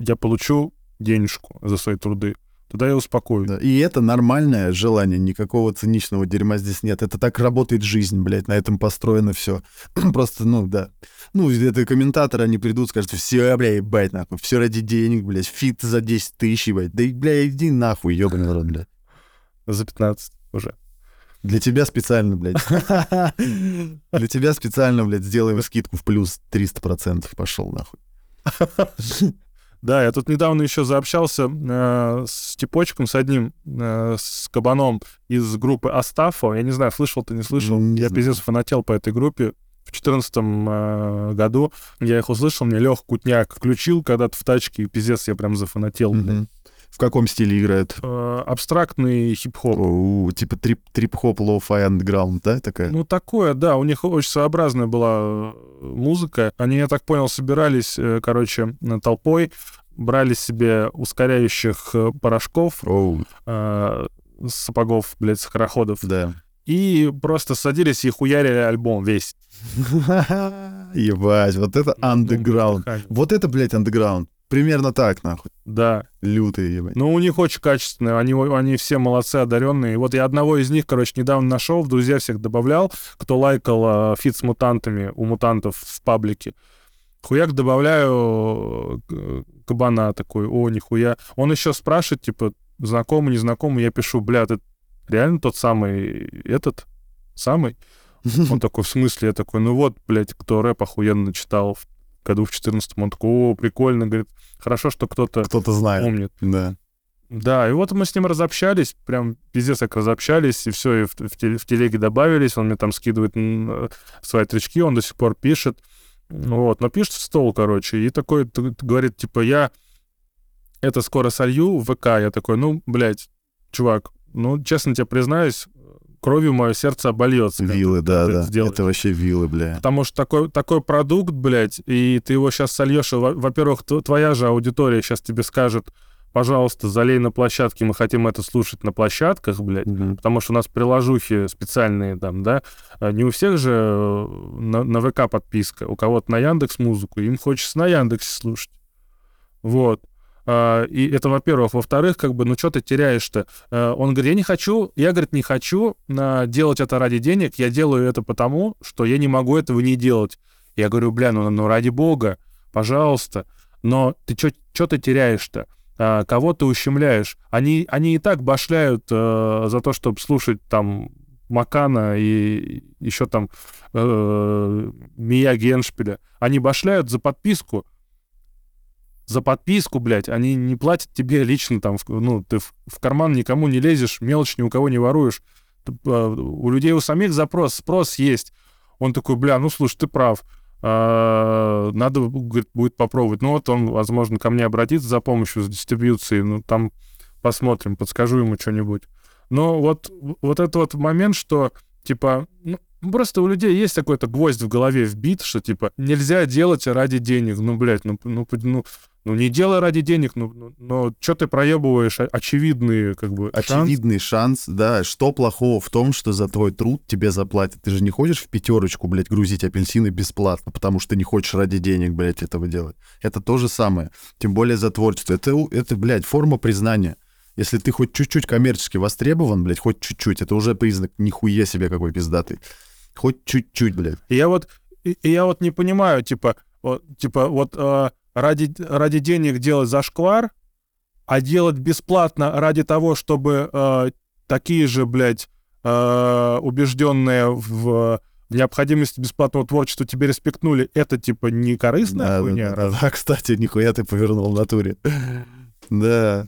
Speaker 2: я получу денежку за свои труды. Тогда я успокоюсь.
Speaker 1: Да. И это нормальное желание, никакого циничного дерьма здесь нет. Это так работает жизнь, блядь, на этом построено все. Просто, ну, да. Ну, это комментаторы, они придут, скажут, все, бля, ебать, нахуй, все ради денег, блядь, фит за 10 тысяч, ебать. Да, и, бля, иди нахуй, ебаный рот, блядь.
Speaker 2: За 15 уже.
Speaker 1: Для тебя специально, блядь. Для тебя специально, блядь, сделаем скидку в плюс 300%. Пошел нахуй.
Speaker 2: Да, я тут недавно еще заобщался э, с типочком, с одним, э, с кабаном из группы Астафо. Я не знаю, слышал ты, не слышал.
Speaker 1: Не
Speaker 2: я пиздец фанател по этой группе. В четырнадцатом э, году я их услышал, мне Лех Кутняк включил когда-то в тачке, и пиздец, я прям зафанател. блядь.
Speaker 1: В каком стиле играет?
Speaker 2: Э, абстрактный хип-хоп.
Speaker 1: Типа трип- трип-хоп, lo-fi, андеграунд, да, такая?
Speaker 2: Ну, такое, да, у них очень своеобразная была э, музыка. Они, я так понял, собирались, э, короче, толпой, брали себе ускоряющих порошков, э, сапогов, блядь, скороходов,
Speaker 1: да.
Speaker 2: и просто садились и хуярили альбом весь.
Speaker 1: Ебать, вот это
Speaker 2: Ну,
Speaker 1: андеграунд.
Speaker 2: дыхание.
Speaker 1: Вот это, блядь, андеграунд. Примерно так, нахуй.
Speaker 2: Да.
Speaker 1: Лютый, ебать.
Speaker 2: Ну, у них очень качественно, они, они все молодцы, одаренные. Вот я одного из них, короче, недавно нашел, в друзья всех добавлял, кто лайкал э, фит с мутантами у мутантов в паблике. Хуяк добавляю э, кабана такой, о, нихуя. Он еще спрашивает, типа, знакомый, незнакомый, я пишу, бля, ты реально тот самый этот? Самый? Он такой, в смысле? Я такой, ну вот, блядь, кто рэп охуенно читал в году в 14 Он такой, о, прикольно, говорит, хорошо, что кто-то
Speaker 1: Кто-то знает.
Speaker 2: помнит.
Speaker 1: Да.
Speaker 2: Да, и вот мы с ним разобщались, прям пиздец как разобщались, и все, и в, в, в телеге добавились, он мне там скидывает э, свои тречки, он до сих пор пишет. Вот, но пишет в стол, короче, и такой говорит, типа, я это скоро солью в ВК. Я такой, ну, блядь, чувак, ну, честно тебе признаюсь, кровью мое сердце обольется.
Speaker 1: Вилы, да, да.
Speaker 2: сделаешь.
Speaker 1: Это вообще вилы, бля.
Speaker 2: Потому что такой, такой продукт, блядь, и ты его сейчас сольешь, во-первых, твоя же аудитория сейчас тебе скажет, пожалуйста, залей на площадке, мы хотим это слушать на площадках, блядь,
Speaker 1: Мгм.
Speaker 2: потому что у нас приложухи специальные там, да, А не у всех же э, на, на ВК подписка, у кого-то на Яндекс Музыку, им хочется на Яндексе слушать. Вот. А, И это, во-первых. Во-вторых, как бы, ну что ты теряешь-то? Э, Он говорит, я не хочу, я, говорит, не хочу а, делать это ради денег, я делаю это потому, что я не могу этого не делать. Я говорю, бля, ну, ну ради бога, пожалуйста. Но ты что ты теряешь-то? А, Кого ты ущемляешь? Они, они и так башляют э, за то, чтобы слушать там Макана и еще там э, Мия Геншпиля. Они башляют за подписку. За подписку, блядь, они не платят тебе лично там, ну, ты в, в карман никому не лезешь, мелочь ни у кого не воруешь. Ты, э, у людей у самих запрос, спрос есть. Он такой, бля, ну, слушай, ты прав. А, Надо, говорит, будет попробовать. Ну, вот он, возможно, ко мне обратится за помощью с дистрибьюцией. Ну, там посмотрим, подскажу ему что-нибудь. Но вот, вот этот вот момент, что, типа, ну, просто у людей есть какой-то гвоздь в голове вбит, что, типа, нельзя делать ради денег. Ну, блядь, ну, ну, ну, ну не делай ради денег, ну, ну, но что ты проебываешь очевидные, как бы?
Speaker 1: Очевидный шанс, да. Что плохого в том, что за твой труд тебе заплатят? Ты же не хочешь в пятерочку, блядь, грузить апельсины бесплатно, потому что не хочешь ради денег, блядь, этого делать. Это то же самое. Тем более за творчество. Это, это блядь, форма признания. Если ты хоть чуть-чуть коммерчески востребован, блядь, хоть чуть-чуть, это уже признак нихуя себе какой пиздатый. Хоть чуть-чуть, блядь.
Speaker 2: И я вот, и, и я вот не понимаю, типа, вот, типа, вот э, ради, ради денег делать зашквар, а делать бесплатно ради того, чтобы э, такие же, блядь, э, убежденные в, необходимости бесплатного творчества тебе респектнули, это, типа, не корыстная
Speaker 1: Да, да,
Speaker 2: хуйня?
Speaker 1: да,
Speaker 2: разве?
Speaker 1: да, кстати, нихуя ты повернул в натуре. Да,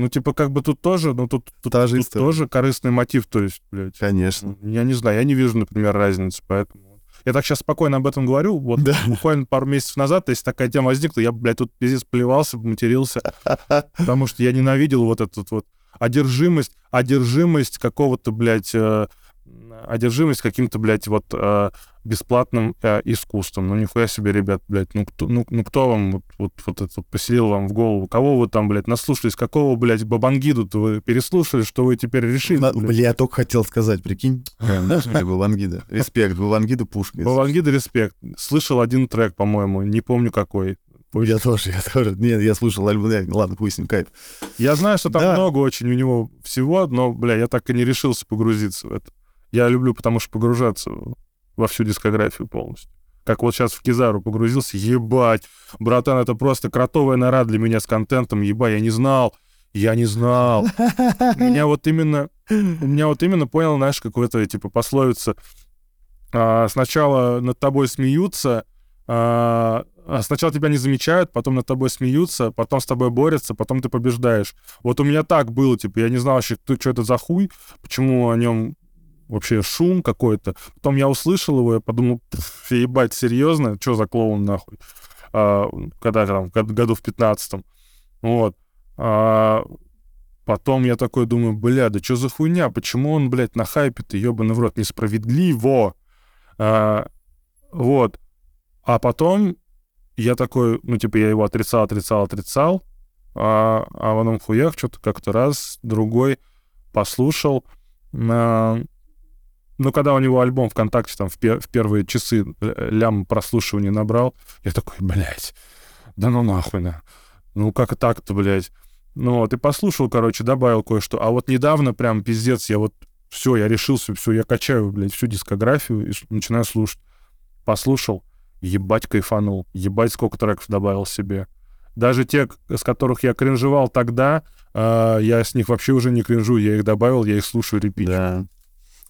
Speaker 2: Ну, типа, как бы тут тоже, ну, тут, тут,
Speaker 1: Та же
Speaker 2: тут
Speaker 1: история.
Speaker 2: тоже корыстный мотив, то есть, блядь.
Speaker 1: конечно.
Speaker 2: Ну, Я не знаю, я не вижу, например, разницы, поэтому... Я так сейчас спокойно об этом говорю, вот
Speaker 1: Да.
Speaker 2: буквально пару месяцев назад, если такая тема возникла, я, блядь, тут пиздец плевался, матерился, потому что я ненавидел вот эту вот одержимость, одержимость какого-то, блядь, э, одержимость каким-то, блядь, вот э, бесплатным э, искусством. Ну, нихуя себе, ребят, блядь, ну кто, ну, ну, кто вам вот, вот, вот это вот поселил вам в голову? Кого вы там, блядь, наслушались? Какого, блядь, бабангиду-то вы переслушали, что вы теперь решили?
Speaker 1: На-
Speaker 2: блядь?
Speaker 1: Бля, я только хотел сказать, прикинь. Бабангида. Респект, Бабангида пушка.
Speaker 2: Бабангида респект. Слышал один трек, по-моему, не помню какой.
Speaker 1: Я тоже, я тоже. Нет, я слушал альбом. Ладно, хуй с ним, кайф.
Speaker 2: Я знаю, что там
Speaker 1: Да.
Speaker 2: много очень у него всего, но, бля, я так и не решился погрузиться в это. Я люблю, потому что погружаться во всю дискографию полностью. Как вот сейчас в Кизару погрузился, ебать, братан, это просто кротовая нора для меня с контентом, ебать, я не знал, я не знал. Меня вот именно, у меня вот именно, понял, знаешь, какой-то, типа, пословица, а, сначала над тобой смеются, а, а сначала тебя не замечают, потом над тобой смеются, потом с тобой борются, потом ты побеждаешь. Вот у меня так было, типа, я не знал вообще, что это за хуй, почему о нем вообще шум какой-то. Потом я услышал его, я подумал, «Пф, ебать, серьезно? Что за клоун нахуй? А, когда там, в год- году в 15-м. Вот. А, потом я такой думаю, бля, да что за хуйня? Почему он, блядь, на хайпе-то, ебаный в рот, несправедливо? А, вот. А потом я такой, ну, типа, я его отрицал, отрицал, отрицал, а, а потом хуях что-то как-то раз, другой послушал. А, ну, когда у него альбом ВКонтакте там в, пер- в первые часы э, лям прослушивания набрал, я такой, блядь, да ну нахуй, на. Ну, как так-то, блядь. Ну, вот, и послушал, короче, добавил кое-что. А вот недавно прям пиздец, я вот все, я решился, все, я качаю, блядь, всю дискографию и начинаю слушать. Послушал, ебать кайфанул, ебать сколько треков добавил себе. Даже те, с которых я кринжевал тогда, а, я с них вообще уже не кринжу, я их добавил, я их слушаю репит.
Speaker 1: Да.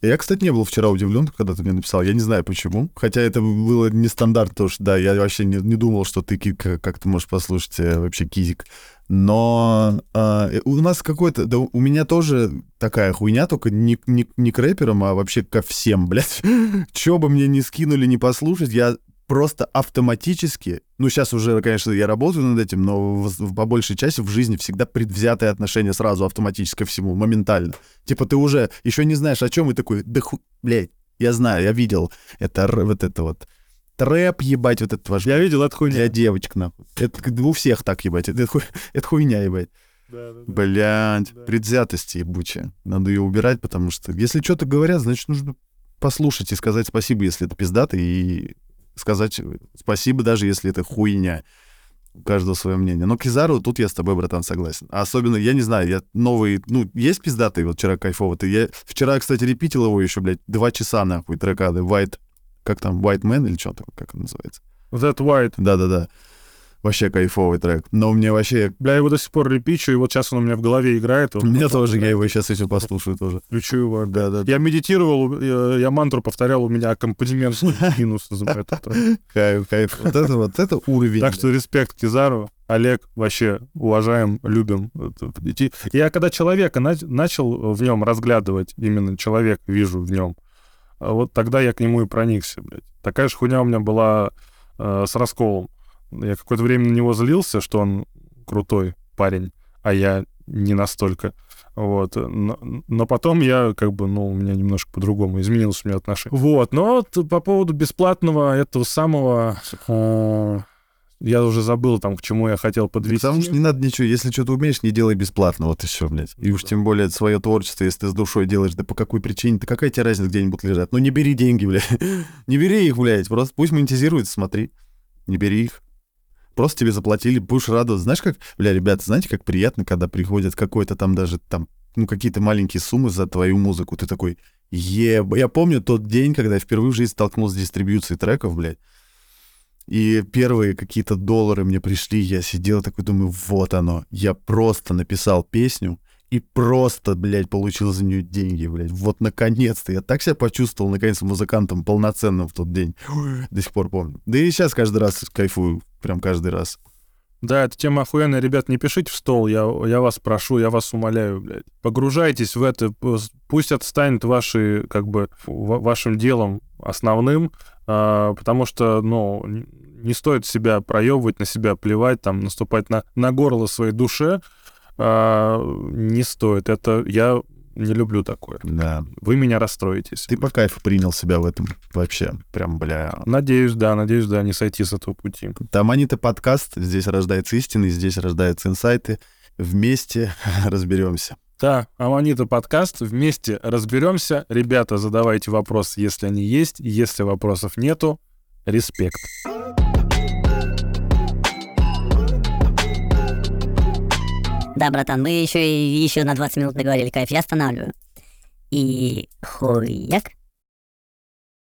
Speaker 1: Я, кстати, не был вчера удивлен, когда ты мне написал. Я не знаю почему. Хотя это было не стандарт, потому что, да, я вообще не, не думал, что ты как, как ты можешь послушать э, вообще кизик. Но э, у нас какой-то... Да у меня тоже такая хуйня, только не, не, не к рэперам, а вообще ко всем, блядь. Чё бы мне не скинули, не послушать, я просто автоматически, ну, сейчас уже, конечно, я работаю над этим, но в, в- по большей части в жизни всегда предвзятое отношение сразу автоматически ко всему, моментально. Типа ты уже еще не знаешь, о чем, и такой, да ху... Блядь, я знаю, я видел это, вот это вот трэп, ебать, вот это ваш
Speaker 2: Я видел эту хуйню.
Speaker 1: для девочек, нахуй. Это у всех так, ебать. Это, это хуйня, ебать. Блядь,
Speaker 2: Да.
Speaker 1: предвзятость ебучая. Надо ее убирать, потому что если что-то говорят, значит, нужно послушать и сказать спасибо, если это пиздато, и сказать спасибо, даже если это хуйня. У каждого свое мнение. Но Кизару, тут я с тобой, братан, согласен. А особенно, я не знаю, я новый, ну, есть пиздатый, вот вчера кайфово. Ты, я вчера, кстати, репитил его еще, блядь, два часа, нахуй, трекады. White, как там, White Man или что-то, как он называется?
Speaker 2: That White.
Speaker 1: Да-да-да. Вообще кайфовый трек. Но мне вообще...
Speaker 2: Бля, я его до сих пор репичу, и вот сейчас он у меня в голове играет.
Speaker 1: У меня тоже, я его сейчас еще послушаю тоже.
Speaker 2: Включу его.
Speaker 1: Да-да.
Speaker 2: Я медитировал, э, я мантру повторял, у меня аккомпанемент минус называют это.
Speaker 1: Кайф, кайф. Вот это вот, это уровень.
Speaker 2: Так что респект Кизару. Олег, вообще уважаем, любим. Я когда человека нач- начал в нем разглядывать, именно человек вижу в нем, вот тогда я к нему и проникся, блядь. Такая же хуйня у меня была э, с расколом. Я какое-то время на него злился, что он крутой парень, а я не настолько. Вот. Но, но потом я как бы, ну, у меня немножко по-другому изменилось у меня отношение. Вот. Но вот по поводу бесплатного этого самого... э, я уже забыл там, к чему я хотел подвести.
Speaker 1: Потому что не надо ничего, если что-то умеешь, не делай бесплатно, вот все, блядь. И уж тем более свое творчество, если ты с душой делаешь, да по какой причине, да какая тебе разница где-нибудь лежат? Ну не бери деньги, блядь. Не бери их, блядь, просто пусть монетизируется, смотри. Не бери их. Просто тебе заплатили, будешь радоваться. Знаешь, как, бля, ребята, знаете, как приятно, когда приходят какой-то там даже там, ну, какие-то маленькие суммы за твою музыку. Ты такой, еба. Я помню тот день, когда я впервые в жизни столкнулся с дистрибьюцией треков, блядь. И первые какие-то доллары мне пришли, я сидел такой, думаю, вот оно. Я просто написал песню и просто, блядь, получил за нее деньги, блядь. Вот наконец-то. Я так себя почувствовал, наконец, музыкантом полноценным в тот день. До сих пор помню. Да и сейчас каждый раз кайфую, прям каждый раз.
Speaker 2: Да, эта тема охуенная. Ребят, не пишите в стол, я, я вас прошу, я вас умоляю, блядь. Погружайтесь в это, пусть это станет вашей, как бы, ва- вашим делом основным, а, потому что, ну, не стоит себя проебывать, на себя плевать, там, наступать на, на горло своей душе. А, не стоит. Это я не люблю такое.
Speaker 1: Да.
Speaker 2: Вы меня расстроитесь.
Speaker 1: Ты по кайфу принял себя в этом вообще. Прям, бля.
Speaker 2: Надеюсь, да, надеюсь, да, не сойти с этого пути.
Speaker 1: Там Анита подкаст. Здесь рождается истина, здесь рождаются инсайты. Вместе разберемся.
Speaker 2: Да, Аманита подкаст. Вместе разберемся. Ребята, задавайте вопросы, если они есть. Если вопросов нету, респект.
Speaker 3: Да, братан, мы еще, еще на 20 минут договорили, кайф, я останавливаю. И хуяк.